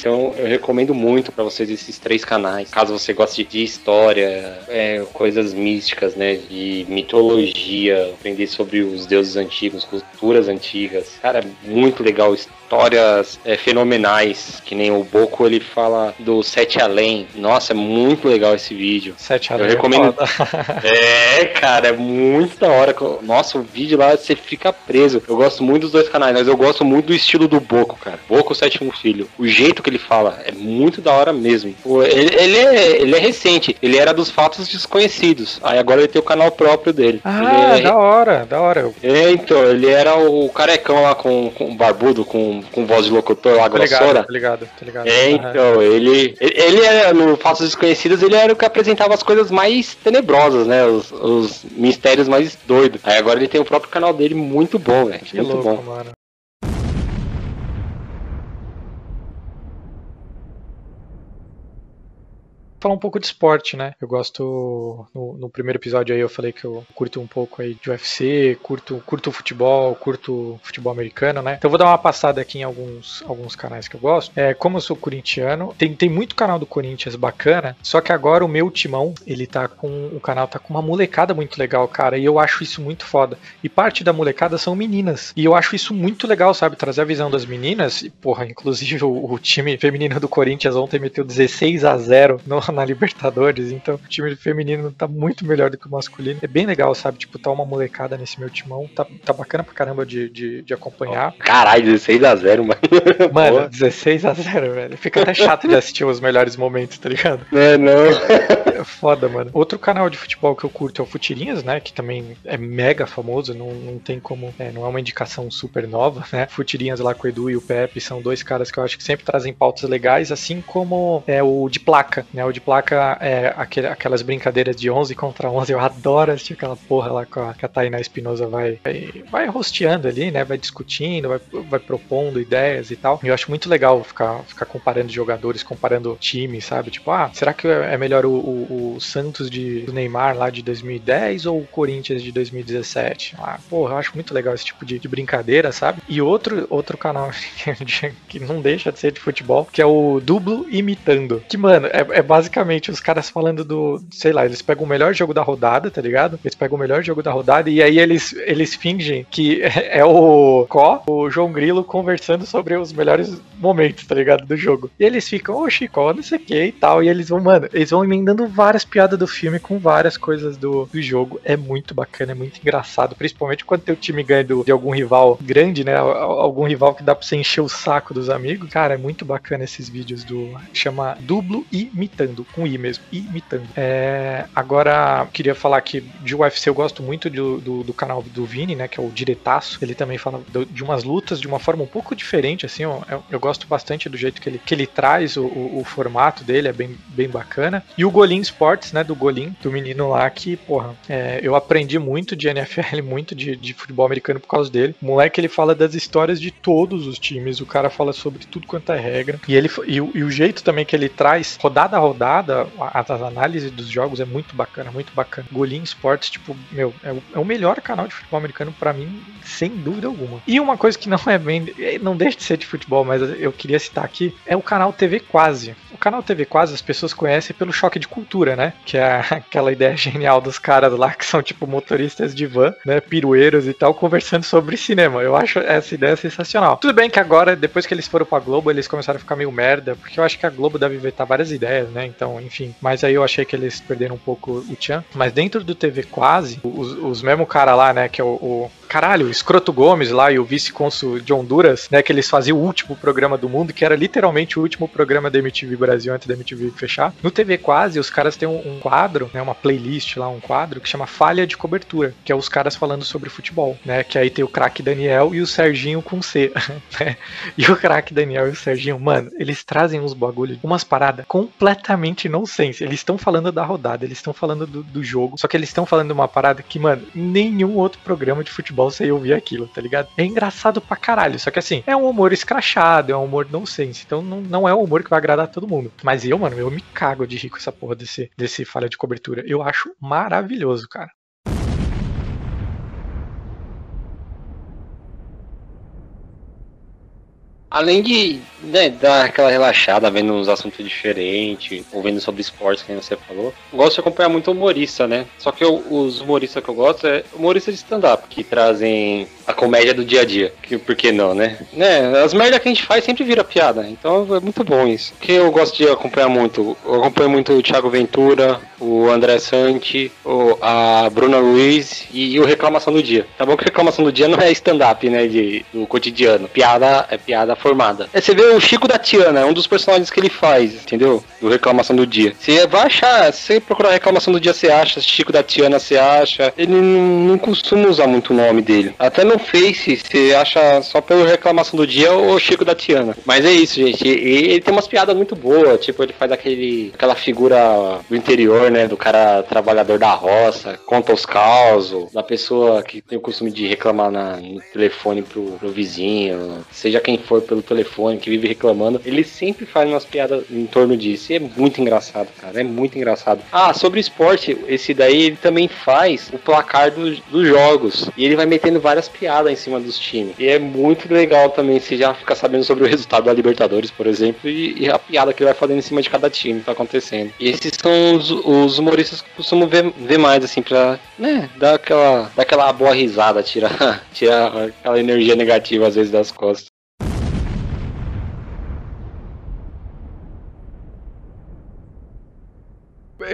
Então eu recomendo muito pra vocês esses três canais. Caso você goste de história, é, coisas místicas, né? De mitologia, aprender sobre os deuses antigos, culturas antigas. Cara, é muito legal histórias é, fenomenais, que nem o Boco ele fala do Sete Além. Nossa, é muito legal esse vídeo. Sete Eu Além é recomendo. É, cara, é muito da hora. Nossa, o vídeo lá você fica preso. Eu gosto muito dos dois canais, mas eu gosto muito do estilo do Boco, cara. Boco Sétimo Filho. O jeito que ele fala é muito da hora mesmo. Ele, ele é, ele é recente. Ele era dos fatos desconhecidos. Aí agora ele tem o canal próprio dele. Ah, ele é, da hora, da hora. Eu é, então, ele era o carecão lá com, com barbudo, com, com voz de locutor lá, grossora. tô ligado, tô ligado. É, então, ele, ele, ele era, no Fatos Desconhecidos, ele era o que apresentava as coisas mais tenebrosas, né? Os, os mistérios mais doidos. Aí agora ele tem o próprio canal dele muito bom, velho. Muito louco, bom. mano. Falar um pouco de esporte, né? Eu gosto. No, no primeiro episódio aí eu falei que eu curto um pouco aí de UFC, curto, curto futebol, curto futebol americano, né? Então vou dar uma passada aqui em alguns, alguns canais que eu gosto. É, como eu sou corintiano, tem, tem muito canal do Corinthians bacana, só que agora o meu timão, ele tá com. O canal tá com uma molecada muito legal, cara. E eu acho isso muito foda. E parte da molecada são meninas. E eu acho isso muito legal, sabe? Trazer a visão das meninas. E, porra, inclusive o, o time feminino do Corinthians ontem meteu 16 a 0 no, na Libertadores, então o time feminino tá muito melhor do que o masculino. É bem legal, sabe? Tipo, tá uma molecada nesse meu timão, tá, tá bacana pra caramba de, de, de acompanhar. Caralho, 16x0, mano. Mano, Porra. 16 a 0 velho. Fica até chato de assistir os melhores momentos, tá ligado? É, não. É foda, mano. Outro canal de futebol que eu curto é o Futirinhas, né? Que também é mega famoso, não, não tem como. é, não é uma indicação super nova, né? Futirinhas lá com o Edu e o Pepe são dois caras que eu acho que sempre trazem pautas legais, assim como é o de placa, né? O de placa é aquele, aquelas brincadeiras de 11 contra 11. Eu adoro assistir aquela porra lá com a, que a Tainá Espinosa vai, vai, vai rosteando ali, né? Vai discutindo, vai, vai propondo ideias e tal. E eu acho muito legal ficar, ficar comparando jogadores, comparando times, sabe? Tipo, ah, será que é melhor o, o, o Santos de, do Neymar lá de 2010 ou o Corinthians de 2017? Ah, porra, eu acho muito legal esse tipo de, de brincadeira, sabe? E outro, outro canal que não deixa de ser de futebol, que é o Dublo Imitando. Que, mano, é, é basicamente os caras falando do. Sei lá, eles pegam o melhor jogo da rodada, tá ligado? Eles pegam o melhor jogo da rodada e aí eles, eles fingem que é o Có, o João Grilo, conversando sobre os melhores momentos, tá ligado? Do jogo. E eles ficam, ô Chico, não sei o que e tal. E eles vão, mano, eles vão emendando várias piadas do filme com várias coisas do, do jogo. É muito bacana, é muito engraçado. Principalmente quando teu time ganha do- de algum rival grande, né? Al- Algum rival que dá pra você encher o saco dos amigos. Cara, é muito bacana esses vídeos do. Chama Dublo Imitando, com I mesmo, Imitando. É, agora, queria falar que de UFC eu gosto muito do, do, do canal do Vini, né? Que é o Diretaço. Ele também fala do- de umas lutas de uma forma um pouco diferente, assim. Eu, eu- eu gosto bastante do jeito que ele, que ele traz o, o, o formato dele, é bem, bem bacana. E o Golim Sports, né? Do Golim, do menino lá que, porra, é, eu aprendi muito de NFL, muito de, de futebol americano por causa dele. O moleque, ele fala das histórias de todos os times, o cara fala sobre tudo quanto é regra. E, ele, e, e o jeito também que ele traz, rodada a rodada, a- as análises dos jogos é muito bacana, muito bacana. Golim Sports, tipo, meu, é o, é o melhor canal de futebol americano pra mim, sem dúvida alguma. E uma coisa que não é bem, não deixa de ser de futebol, mas eu queria citar aqui, é o canal TV Quase. Canal TV Quase as pessoas conhecem pelo choque de cultura, né? Que é aquela ideia genial dos caras lá que são tipo motoristas de van, né? Pirueiros e tal, conversando sobre cinema. Eu acho essa ideia sensacional. Tudo bem que agora, depois que eles foram pra Globo, eles começaram a ficar meio merda, porque eu acho que a Globo deve vetar várias ideias, né? Então, enfim. Mas aí eu achei que eles perderam um pouco o tchan. Mas dentro do TV Quase, os, os mesmo cara lá, né? Que é o, o caralho, o Escroto Gomes lá e o vice-cônsul de Honduras, né? Que eles faziam o último programa do mundo, que era literalmente o último programa da MTV Brasil antes da MTV fechar. No TV Quase, os caras têm um, um quadro, né? Uma playlist lá, um quadro que chama Falha de Cobertura, que é os caras falando sobre futebol, né? Que aí tem o craque Daniel e o Serginho com C, né? E o craque Daniel e o Serginho, mano, eles trazem uns bagulho, umas paradas completamente nonsense. Eles estão falando da rodada, eles estão falando do, do jogo, só que eles estão falando de uma parada que, mano, nenhum outro programa de futebol você ia ouvir aquilo, tá ligado? É engraçado pra caralho, só que assim, é um humor escrachado, é um humor nonsense, então não, não é um humor que vai agradar todo mundo. Mas eu, mano, eu me cago de rir com essa porra desse, desse falha de cobertura. Eu acho maravilhoso, cara. Além de né, dar aquela relaxada, vendo uns assuntos diferentes, ou vendo sobre esportes, que você falou, eu gosto de acompanhar muito humorista, né? Só que eu- os humoristas que eu gosto é humorista de stand-up, que trazem a comédia do dia a dia. Que, por que não, né? né? As merdas que a gente faz sempre vira piada, então é muito bom isso. Que eu gosto de acompanhar muito? Eu acompanho muito o Thiago Ventura, o André Santi, o, a Bruna Luiz e, o Reclamação do Dia. Tá bom que Reclamação do Dia não é stand-up, né? De, do cotidiano. Piada é piada formada. É, você vê o Chico da Tiana, é um dos personagens que ele faz, entendeu? Do Reclamação do Dia. Você vai achar, se você procurar Reclamação do Dia, você acha. Chico da Tiana, você acha. Ele não, não costuma usar muito o nome dele. Até no Face, você acha só pelo Reclamação do Dia o Chico da Tiana. Mas é isso, gente. E- Ele tem umas piadas muito boas. Tipo, ele faz aquele, aquela figura do interior, né? Do cara trabalhador da roça, conta os causos, da pessoa que tem o costume de reclamar na- no telefone pro, pro vizinho, seja quem for pelo telefone, que vive reclamando. Ele sempre faz umas piadas em torno disso. E é muito engraçado, cara. É muito engraçado. Ah, sobre esporte, esse daí ele também faz o placar dos, dos jogos. E ele vai metendo várias piadas em cima dos times. E é muito legal também você já ficar sabendo sobre o resultado da Libertadores, por exemplo, e, e a piada que ele vai fazendo em cima de cada time que tá acontecendo. E esses são os, os humoristas que eu costumo ver, ver mais, assim, pra, né, dar aquela, dar aquela boa risada, tirar, tirar aquela energia negativa às vezes das costas.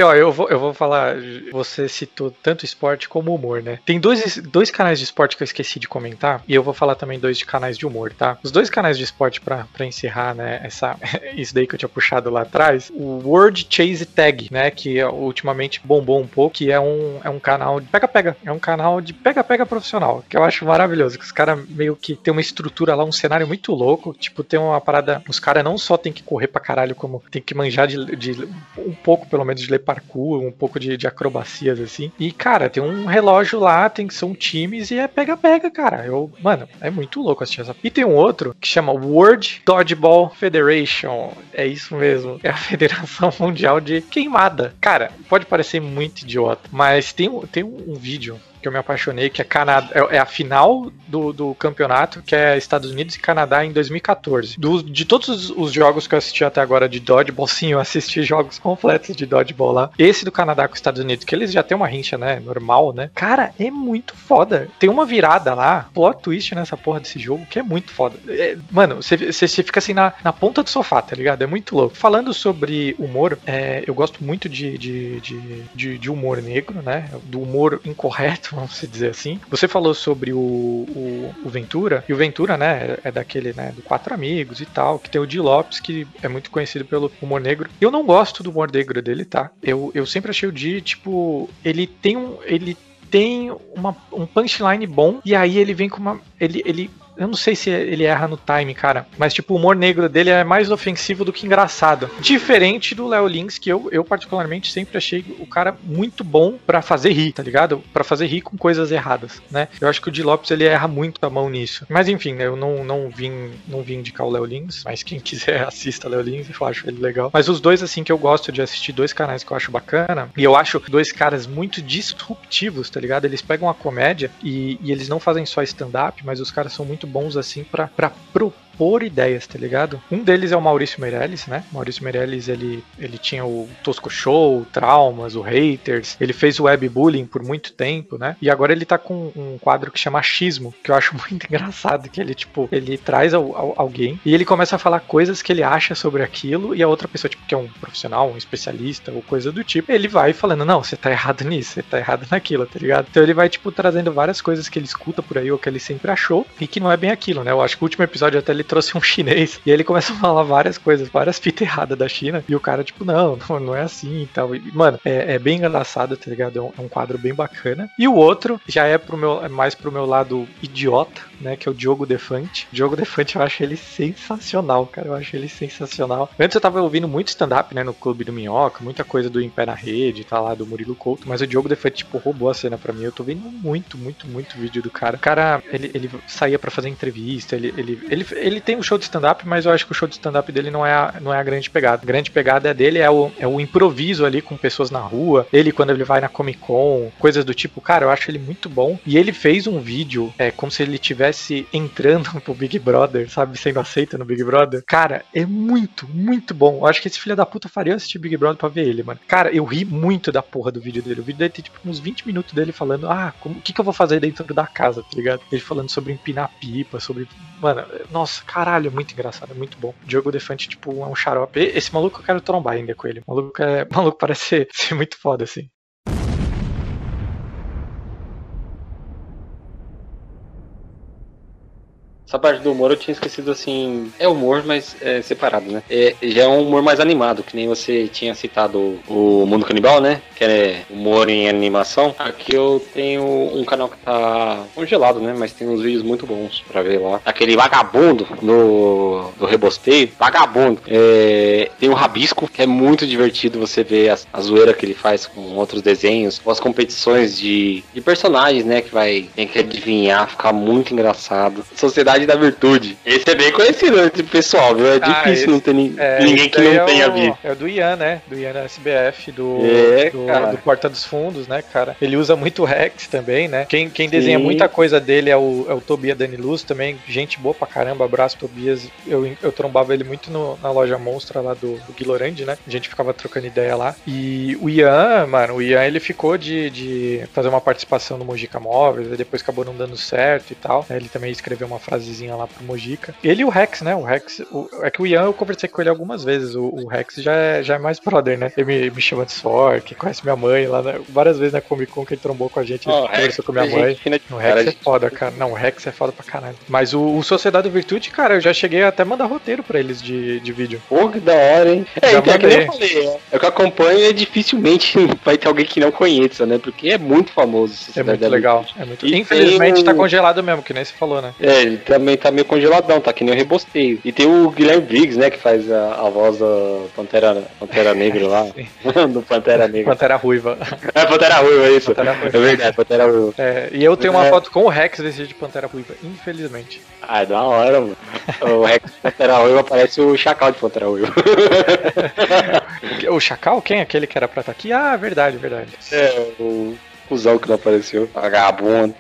Ó, eu, vou, eu vou falar. Você citou tanto esporte como humor, né? Tem dois, dois canais de esporte que eu esqueci de comentar. E eu vou falar também dois de canais de humor, tá? Os dois canais de esporte, pra encerrar, né? Essa, isso daí que eu tinha puxado lá atrás. O World Chase Tag, né? Que ultimamente bombou um pouco. Que é um, é um canal de pega-pega. É um canal de pega-pega profissional. Que eu acho maravilhoso. Que os caras meio que tem uma estrutura lá, um cenário muito louco. Tipo, tem uma parada. Os caras não só tem que correr pra caralho, como tem que manjar de, de um pouco, pelo menos, de ler parkour, um pouco de, de acrobacias, assim. E, cara, tem um relógio lá, tem que são times e é pega-pega, cara. Eu, mano, é muito louco assistir essa. E tem um outro que chama World Dodgeball Federation. É isso mesmo. É a Federação Mundial de Queimada. Cara, pode parecer muito idiota, mas tem, tem um vídeo que eu me apaixonei, que é Canadá, é, é a final do, do campeonato, que é Estados Unidos e Canadá em 2014. Do, de todos os, os, jogos que eu assisti até agora de dodgeball, sim, eu assisti jogos completos de dodgeball lá. Esse do Canadá com os Estados Unidos, que eles já tem uma rincha, né, normal, né? Cara, é muito foda. Tem uma virada lá, plot twist nessa porra desse jogo, que é muito foda. É, mano, você, você fica assim na, na ponta do sofá, tá ligado? É muito louco. Falando sobre humor, é, eu gosto muito de, de, de, de, de humor negro, né? Do humor incorreto vamos dizer assim. Você falou sobre o, o, o, Ventura, e o Ventura, né, é daquele, né, do Quatro Amigos e tal, que tem o Di Lopes, que é muito conhecido pelo humor negro. Eu não gosto do humor negro dele, tá? Eu, eu sempre achei o Di, tipo, ele tem um. Ele tem uma, um punchline bom, e aí ele vem com uma. Ele, ele eu não sei se ele erra no time, cara. Mas, tipo, o humor negro dele é mais ofensivo do que engraçado. Diferente do Léo Lins, que eu, eu particularmente sempre achei o cara muito bom para fazer rir, tá ligado? para fazer rir com coisas erradas, né? Eu acho que o Di Lopes ele erra muito a mão nisso. Mas enfim, eu não, não vim não vim indicar o Léo Lins, mas quem quiser assista Léo Lins, eu acho ele legal. Mas os dois, assim, que eu gosto de assistir, dois canais que eu acho bacana, e eu acho dois caras muito disruptivos, tá ligado? Eles pegam a comédia e, e eles não fazem só stand-up, mas os caras são muito bons assim para propor propor ideias, tá ligado? Um deles é o Maurício Meirelles, né? Maurício Meirelles, ele, ele tinha o Tosco Show, o Traumas, o Haters, ele fez o Webbullying por muito tempo, né? E agora ele tá com um quadro que chama Xismo, que eu acho muito engraçado, que ele, tipo, ele traz ao, ao, alguém e ele começa a falar coisas que ele acha sobre aquilo e a outra pessoa, tipo, que é um profissional, um especialista ou coisa do tipo, ele vai falando, não, você tá errado nisso, você tá errado naquilo, tá ligado? Então ele vai, tipo, trazendo várias coisas que ele escuta por aí ou que ele sempre achou e que não é bem aquilo, né? Eu acho que o último episódio até ele trouxe um chinês e ele começa a falar várias coisas, várias fitas erradas da China e o cara, tipo, não, não, é assim e tal. E, mano, é, é, bem engraçado, tá ligado? É um, é um, quadro bem bacana. E o outro já é pro meu, é mais pro meu lado idiota, né? Que é o Diogo Defante. Diogo Defante eu acho ele sensacional, cara. Eu acho ele sensacional. Antes eu tava ouvindo muito stand-up, né? No Clube do Minhoca, muita coisa do Em Pé na Rede, tá lá, do Murilo Couto. Mas o Diogo Defante, tipo, roubou a cena pra mim. Eu tô vendo muito, muito, muito vídeo do cara. O cara, ele, ele saía para fazer entrevista, ele, ele, ele, ele tem um show de stand-up, mas eu acho que o show de stand-up dele não é, a, não é a grande pegada. A grande pegada dele é o, é o improviso ali com pessoas na rua. Ele, quando ele vai na Comic Con, coisas do tipo, cara, eu acho ele muito bom. E ele fez um vídeo, é como se ele tivesse entrando pro Big Brother, sabe? Sendo aceito no Big Brother. Cara, é muito, muito bom. Eu acho que esse filho da puta faria assistir Big Brother pra ver ele, mano. Cara, eu ri muito da porra do vídeo dele. O vídeo dele tem tipo uns 20 minutos dele falando, ah, o que, que eu vou fazer dentro da casa, tá ligado? Ele falando sobre empinar pipa, sobre. Mano, nossa, caralho, é muito engraçado, é muito bom. Diogo Defante, tipo, é um xarope. Esse maluco eu quero trombar ainda com ele. O maluco, é, maluco parece ser, ser muito foda, assim. Essa parte do humor eu tinha esquecido assim. É humor, mas é separado, né? É, já é um humor mais animado, que nem você tinha citado o Mundo Canibal, né? Que é humor em animação. Aqui eu tenho um canal que tá congelado, né? Mas tem uns vídeos muito bons pra ver lá. Aquele vagabundo no, do Rebosteio. Vagabundo. É, tem o Rabisco, que é muito divertido você ver a, a zoeira que ele faz com outros desenhos, ou as competições de, de personagens, né? Que vai tem que adivinhar, ficar muito engraçado. Sociedade Da Virtude. Esse é bem conhecido entre o pessoal, viu? É ah, difícil esse, não ter ni é, ninguém que não é tenha o, visto. É o do Ian, né? Do Ian SBF, do, é, do, do, Porta dos Fundos, né, cara? Ele usa muito Rex também, né? Quem, quem desenha muita coisa dele é o, é o Tobias Daniluz também. Gente boa pra caramba. Abraço, Tobias. Eu eu trombava ele muito no- na loja Monstra lá do, do Guilorand, né? A gente ficava trocando ideia lá. E o Ian, mano, o Ian ele ficou de, de fazer uma participação no Mojica Móveis, depois acabou não dando certo e tal. Ele também escreveu uma lá pro Mojica. Ele e o Rex, né? O Rex, o- é que o Ian eu conversei com ele algumas vezes. O, o Rex já é, já é mais brother, né? Ele me, me chama de Sor, que conhece minha mãe lá, né? várias vezes na Comic Con que ele trombou com a gente, Ó, conversou com minha mãe. fina O cara, Rex é gente. foda, cara. Não, o Rex é foda pra caralho. Mas o, o Sociedade do Virtude, cara, eu já cheguei a até mandar roteiro pra eles de, de vídeo. Pô, que da hora, hein? É, Já então, é que eu falei, é, é que eu acompanho e dificilmente vai ter alguém que não conheça, né? Porque é muito famoso. É Sociedade muito da legal. É muito... Infelizmente tem o- tá congelado mesmo, que nem você falou, né? É, ele também tá meio congeladão, tá que nem o rebosteio. E tem o Guilherme Briggs, né, que faz a, a voz da Pantera, Pantera Negra lá. do Pantera Negra. Pantera Ruiva. É, Pantera Ruiva, é isso. Pantera Ruiva. É verdade, Pantera Ruiva. É, e eu tenho uma É. foto com o Rex desse de Pantera Ruiva, infelizmente. Ah, é da hora, mano. O Rex Pantera Ruiva parece o Chacal de Pantera Ruiva. O Chacal, quem? Aquele que era pra estar aqui? Ah, verdade, verdade. É, o cuzão que não apareceu. Vagabundo.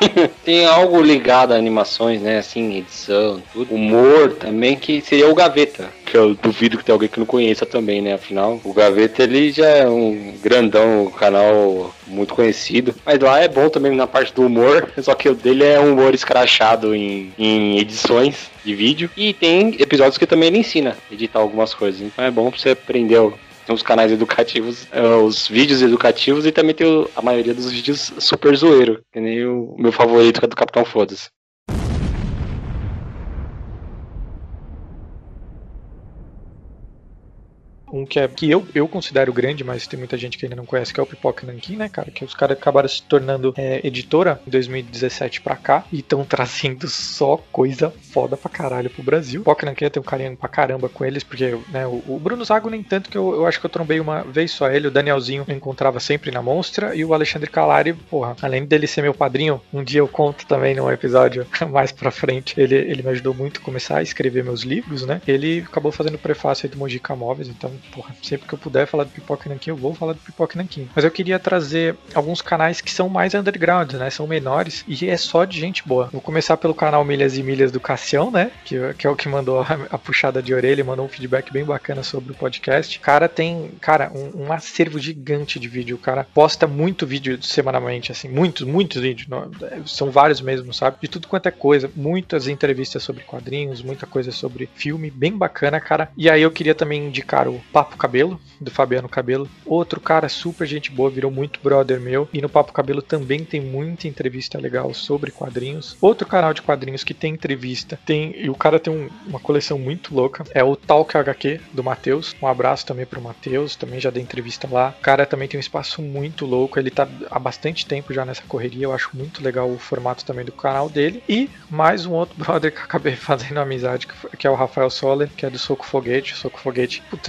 Tem algo ligado a animações, né? Assim, edição, tudo. Humor também, que seria o Gaveta. Que eu duvido que tenha alguém que não conheça também, né? Afinal, o Gaveta ele já é um grandão, um canal muito conhecido. Mas lá é bom também na parte do humor. Só que o dele é um humor escrachado em, em edições de vídeo. E tem episódios que também ele ensina a editar algumas coisas. Então é bom pra você aprender tem os canais educativos, eh, os vídeos educativos e também tem a maioria dos vídeos super zoeiro. Que nem o meu favorito, que é do Capitão Foda-se. Um que, é, que eu, eu considero grande, mas tem muita gente que ainda não conhece, que é o Pipoca Nankin, né, cara? Que os caras acabaram se tornando é, editora em 2017 pra cá e estão trazendo só coisa foda pra caralho pro Brasil. Pipoca Nankin tenho um carinho pra caramba com eles, porque né, o, o Bruno Zago nem tanto que eu, eu acho que eu trombei uma vez só ele, o Danielzinho eu encontrava sempre na Monstra e o Alexandre Calari, porra, além dele ser meu padrinho, um dia eu conto também num episódio mais pra frente, ele, ele me ajudou muito a começar a escrever meus livros, né? Ele acabou fazendo o prefácio aí do Mojica Móveis, então, porra, sempre que eu puder falar do Pipoca Nankin, eu vou falar do Pipoca Nankin. Mas eu queria trazer alguns canais que são mais underground, né? São menores e é só de gente boa. Vou começar pelo canal Milhas e Milhas do Cassião, né? Que, que é o que mandou a, a puxada de orelha, mandou um feedback bem bacana sobre o podcast. O cara tem, cara, um, um acervo gigante de vídeo. O cara posta muito vídeo semanalmente, assim, muitos, muitos vídeos. não- São vários mesmo, sabe? De tudo quanto é coisa. Muitas entrevistas sobre quadrinhos, muita coisa sobre filme, bem bacana, cara. E aí eu queria também indicar o Papo Cabelo, do Fabiano Cabelo. Outro cara super gente boa, virou muito brother meu. E no Papo Cabelo também tem muita entrevista legal sobre quadrinhos. Outro canal de quadrinhos que tem entrevista, tem e o cara tem um- uma coleção muito louca, é o Talk HQ do Matheus. Um abraço também pro Matheus, também já dei entrevista lá. O cara também tem um espaço muito louco, ele tá há bastante tempo já nessa correria, eu acho muito legal o formato também do canal dele. E mais um outro brother que acabei fazendo amizade, que, é o Rafael Soller, que é do Soco Foguete. Soco Foguete, putz,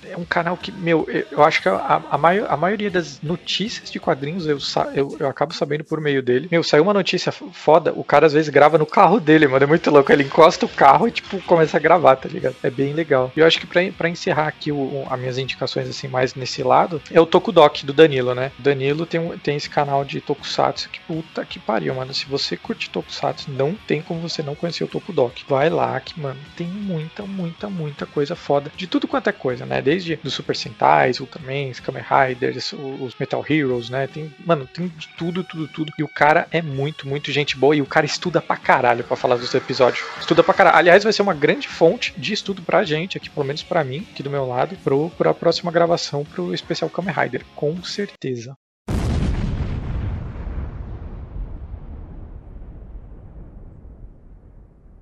é um canal que, meu, eu- acho que a, a, maio- a maioria das notícias de quadrinhos eu, eu, eu acabo sabendo por meio dele. Meu, saiu uma notícia foda, o cara às vezes grava no carro dele, mano. É muito louco. Ele encosta o carro e, tipo, começa a gravar, tá ligado? É bem legal. E eu acho que pra, pra encerrar aqui o, o- as minhas indicações, assim, mais nesse lado, é o Tokudok do Danilo, né? O Danilo tem, um- tem esse canal de Tokusatsu que puta que pariu, mano. Se você curte Tokusatsu, não tem como você não conhecer o Tokudok. Vai lá que, mano, tem muita, muita, muita coisa foda. De tudo quanto é coisa, né? Desde dos Super Sentais, Ultramans, Kamen Riders, os Metal Heroes, né? Tem, mano, tem tudo, tudo, tudo. E o cara é muito, muito gente boa e o cara estuda pra caralho pra falar dos episódios. Estuda pra caralho. Aliás, vai ser uma grande fonte de estudo pra gente, aqui, pelo menos pra mim, aqui do meu lado, pro, pra próxima gravação pro especial Kamen Rider. Com certeza.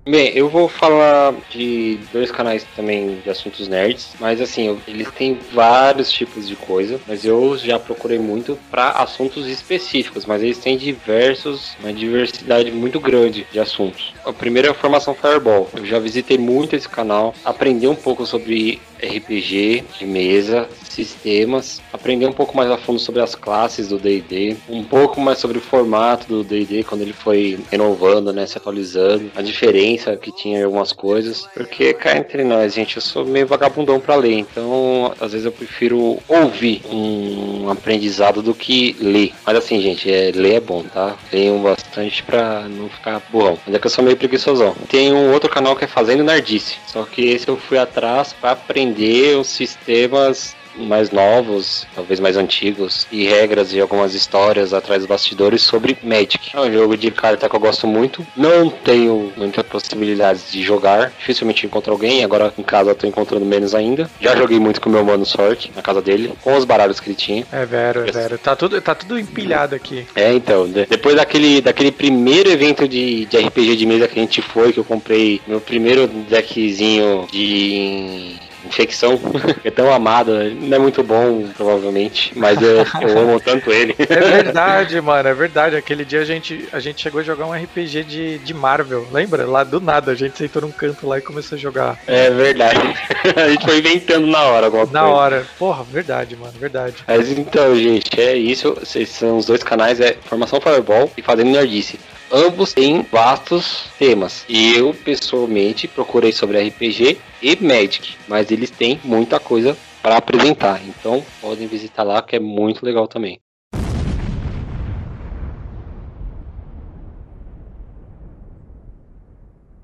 Bem, eu vou falar de dois canais também de assuntos nerds, mas assim, eu- eles têm vários tipos de coisa, mas eu já procurei muito para assuntos específicos, mas eles têm diversos, uma diversidade muito grande de assuntos. O primeiro é a formação Fireball. Eu já visitei muito esse canal, aprendi um pouco sobre RPG de mesa, sistemas, aprender um pouco mais a fundo sobre as classes do D&D, um pouco mais sobre o formato do D&D quando ele foi renovando, né, se atualizando, a diferença que tinha algumas coisas. Porque cá entre nós, gente, eu sou meio vagabundão pra ler, então às vezes eu prefiro ouvir um aprendizado do que ler. Mas assim, gente, é, ler é bom, tá? Leiam bastante pra não ficar burrão. Mas é que eu sou meio preguiçosão. Tem um outro canal que é Fazendo Nardice. Só que esse eu fui atrás pra aprender os sistemas mais novos, talvez mais antigos, e regras e algumas histórias atrás dos bastidores sobre Magic. É um jogo de carta que eu gosto muito. Não tenho muitas possibilidades de jogar, dificilmente encontro alguém. Agora em casa eu tô encontrando menos ainda. Já joguei muito com meu mano Sork na casa dele, com os baralhos que ele tinha. É vero, é vero. Tá tudo, tá tudo empilhado aqui. É, então, de- depois daquele, daquele primeiro evento de, de RPG de mesa que a gente foi, que eu comprei meu primeiro deckzinho de infecção, é tão amado, não é muito bom, provavelmente, mas eu, eu amo tanto ele. É verdade, mano, é verdade. Aquele dia a gente, a gente chegou a jogar um RPG de, de Marvel, lembra? Lá do nada, a gente sentou num canto lá e começou a jogar. É verdade. A gente foi inventando na hora alguma Na coisa. hora. Porra, verdade, mano, verdade. Mas então, gente, é isso. Esses são os dois canais, é Formação Fireball e Fazendo Nerdice. Ambos têm vastos temas. Eu, pessoalmente, procurei sobre RPG e Magic. Mas eles têm muita coisa para apresentar. Então, podem visitar lá, que é muito legal também.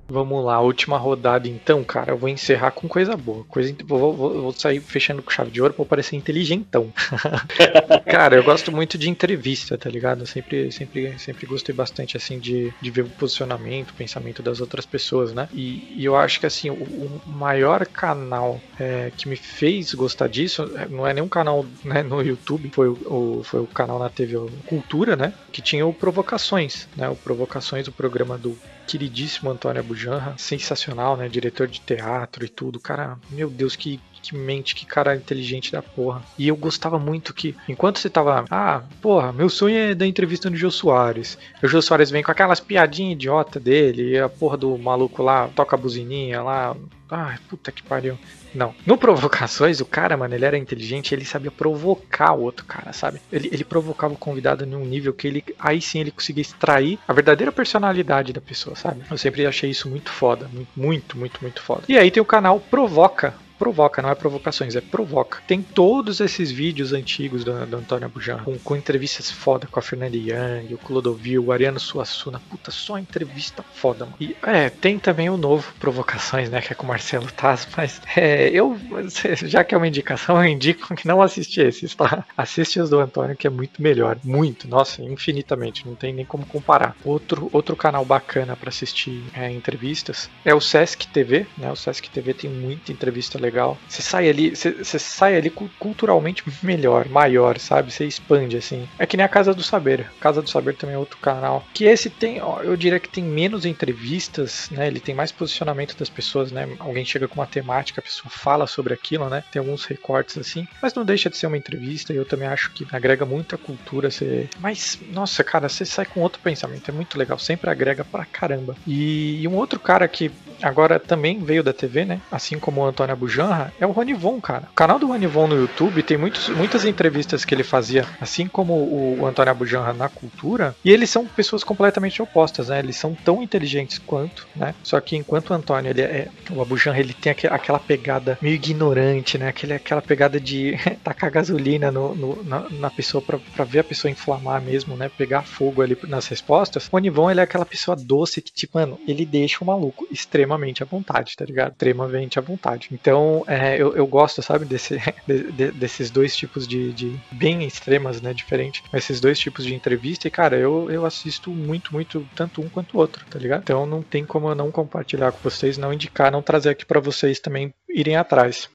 Vamos lá, última rodada então, cara. Eu vou encerrar com coisa boa. Coisa, vou, vou- vou sair fechando com chave de ouro pra parecer inteligentão. cara, eu gosto muito de entrevista, tá ligado? Eu sempre, sempre, sempre gostei bastante, assim, de, de ver o posicionamento, o pensamento das outras pessoas, né? E, e eu acho que, assim, o, o maior canal é, que me fez gostar disso é, não é nenhum canal né, no YouTube, foi o, o- foi o canal na TV Cultura, né? Que tinha o Provocações, né? O Provocações, o programa do queridíssimo Antônio Abujanra, sensacional, né? Diretor de teatro e tudo. Cara, meu Deus, que, que mente, que cara inteligente da porra. E eu gostava muito que, enquanto você tava, ah, porra, meu sonho é dar entrevista no Jô Soares. O Jô Soares vem com aquelas piadinhas idiota dele, e a porra do maluco lá toca a buzininha lá. Ai, puta que pariu. Não. No Provocações, o cara, mano, ele era inteligente, ele sabia provocar o outro cara, sabe? Ele, ele provocava o convidado num nível que ele. Aí sim ele conseguia extrair a verdadeira personalidade da pessoa, sabe? Eu sempre achei isso muito foda. Muito, muito, muito foda. E aí tem o canal Provoca. Provoca, não é provocações, é provoca. Tem todos esses vídeos antigos do, do Antônio Abujan, com, com entrevistas foda com a Fernanda Young, o Clodovil, o Ariano Suassuna. Puta, só entrevista foda, mano. E é, tem também o novo Provocações, né, que é com o Marcelo Taz, mas é, eu, já que é uma indicação, eu indico que não assiste esses, tá? Assiste os do Antônio, que é muito melhor. Muito, nossa, infinitamente, não tem nem como comparar. Outro, outro canal bacana pra assistir é, entrevistas é o Sesc TV, né? O Sesc TV tem muita entrevista legal. Você sai ali, você, sai ali cu- culturalmente melhor, maior, sabe? Você expande assim. É que nem a Casa do Saber. Casa do Saber também é outro canal. Que esse tem, ó, eu diria que tem menos entrevistas, né? Ele tem mais posicionamento das pessoas, né? Alguém chega com uma temática, a pessoa fala sobre aquilo, né? Tem alguns recortes assim, mas não deixa de ser uma entrevista e eu também acho que agrega muita cultura. Você... Mas, nossa, cara, você sai com outro pensamento, é muito legal, sempre agrega pra caramba. E, e um outro cara que agora também veio da TV, né? Assim como o Antônio Abujanra, é o Ronivon, cara. O canal do Ronivon no YouTube tem muitos, muitas entrevistas que ele fazia, assim como o, Antônio Abujanra na cultura, e eles são pessoas completamente opostas, né? Eles são tão inteligentes quanto, né? Só que enquanto o Antônio, ele é. O Abujanra, ele tem aque- aquela pegada meio ignorante, né? Aquele, aquela pegada de tacar gasolina no, no- na, na pessoa pra ver a pessoa inflamar mesmo, né? Pegar fogo ali nas respostas. O Ronivon, ele é aquela pessoa doce que, tipo, mano, ele deixa o maluco extremamente à vontade, tá ligado? Extremamente à vontade. Então, é, eu, eu gosto, sabe, desse, de- de- desses dois tipos de, de. bem extremas, né? Diferente. Esses dois tipos de entrevista. E, cara, eu, eu assisto muito, muito, tanto um quanto o outro, tá ligado? Então, não tem como eu não compartilhar com vocês, não indicar, não trazer aqui pra vocês também irem atrás.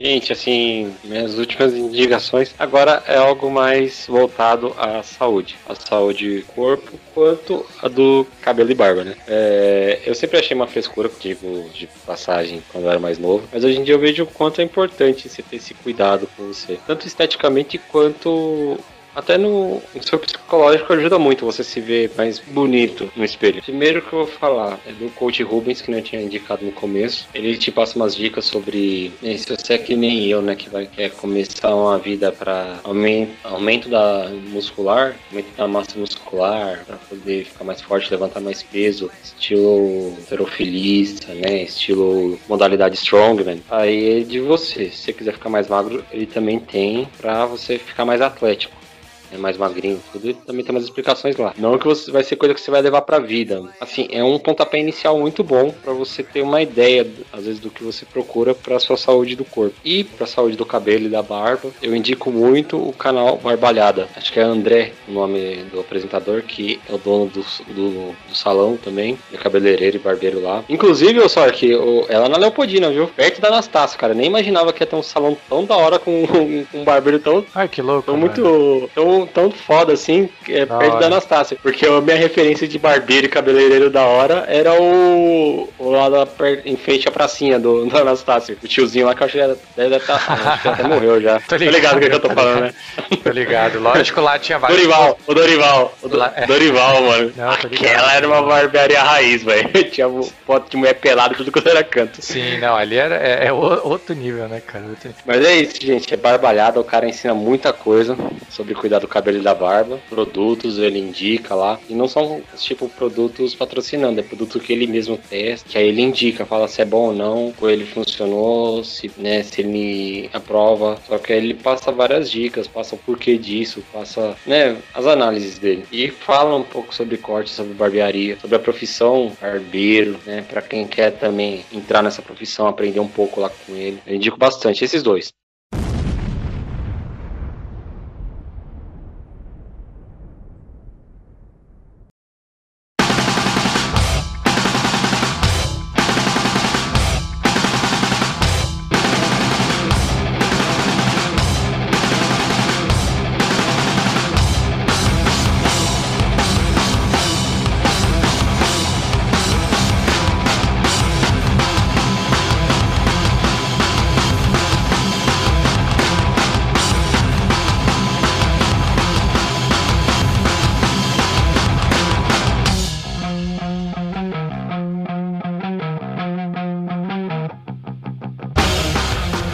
Gente, assim, minhas últimas indicações agora é algo mais voltado à saúde. A saúde corpo, quanto a do cabelo e barba, né? É, eu sempre achei uma frescura, tipo, de passagem quando eu era mais novo. Mas hoje em dia eu vejo o quanto é importante você ter esse cuidado com você. Tanto esteticamente quanto Até no, no seu psicológico ajuda muito você se ver mais bonito no espelho. Primeiro que eu vou falar é do coach Rubens, que não tinha indicado no começo. Ele te passa umas dicas sobre eh, se você é que nem eu, né, que vai quer começar uma vida para aumento, aumento da muscular, aumento da massa muscular, para poder ficar mais forte, levantar mais peso, estilo terofilista, né, estilo modalidade strongman. Aí é de você. Se você quiser ficar mais magro, ele também tem para você ficar mais atlético é mais magrinho, tudo, também tem umas explicações lá. Não que você vai ser coisa que você vai levar pra vida. Assim, é um pontapé inicial muito bom para você ter uma ideia, às vezes, do que você procura pra sua saúde do corpo. E pra saúde do cabelo e da barba, eu indico muito o canal Barbalhada. Acho que é André, o nome do apresentador, que é o dono do, do, do salão também, é cabeleireiro e barbeiro lá. Inclusive, eu só que ela na Leopoldina, viu? Perto da Anastácia, cara. Nem imaginava que ia ter um salão tão da hora com um, um barbeiro tão. Ai, que louco. Tão muito. Tão tão, foda assim, é, da perto hora. da Anastácia. Porque a minha referência de barbeiro e cabeleireiro da hora era o, o lá da, em frente à pracinha do, Anastácia. O tiozinho lá que eu acho que deve estar. Acho que até morreu já. tô ligado, tô ligado o que, eu tô falando, né? Tô ligado. Lógico, lá tinha vários. Dorival, o Dorival. O do, é. Dorival, mano. Não, Aquela era uma barbearia raiz, velho. Tinha foto de mulher pelada, tudo quando era canto. Sim, não, ali era, é, é outro nível, né, cara? Mas é isso, gente. É barbalhada, o cara ensina muita coisa sobre cuidar do cabelo e da barba, produtos ele indica lá, e não são tipo produtos patrocinando, é produto que ele mesmo testa, que aí ele indica, fala se é bom ou não, ou ele funcionou, se, né, se ele aprova, só que aí ele passa várias dicas, passa o porquê disso, passa, né, as análises dele. E fala um pouco sobre corte, sobre barbearia, sobre a profissão barbeiro, né, para quem quer também entrar nessa profissão, aprender um pouco lá com ele. Eu indico bastante esses dois.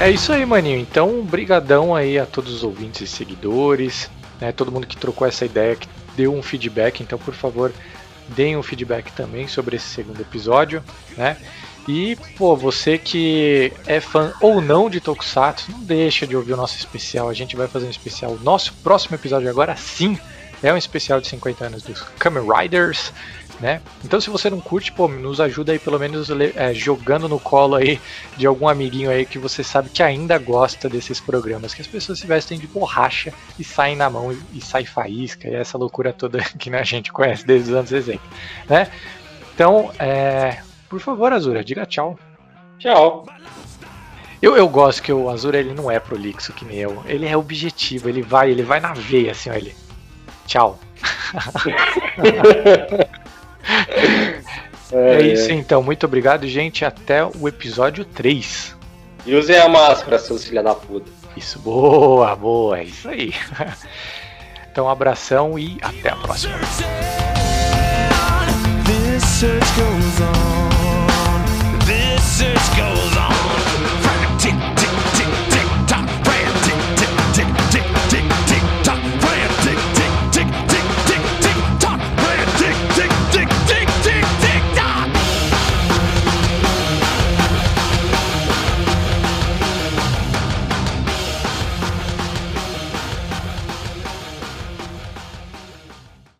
É isso aí, maninho. Então, brigadão aí a todos os ouvintes e seguidores, né? Todo mundo que trocou essa ideia, que deu um feedback. Então, por favor, deem um feedback também sobre esse segundo episódio, né? E, pô, você que é fã ou não de Tokusatsu, não deixa de ouvir o nosso especial. A gente vai fazer um especial. Nosso próximo episódio agora sim é um especial de 50 anos dos Kamen Riders né? Então se você não curte, pô, nos ajuda aí pelo menos é, jogando no colo aí de algum amiguinho aí que você sabe que ainda gosta desses programas, que as pessoas se vestem de borracha e saem na mão e, e sai faísca e essa loucura toda que né, a gente conhece desde os anos 60, né? Então, é, por favor, Azura, diga tchau. Tchau. Eu, eu gosto que o Azura ele não é prolixo que nem eu. Ele é objetivo, ele vai, ele vai na veia assim, ó, ele. Tchau. É, é isso então, muito obrigado, gente. Até o episódio 3. E usem a máscara, seus filha da puta. Isso, boa, boa, é isso aí. Então, um abração e até a próxima. This search goes on. This search goes on.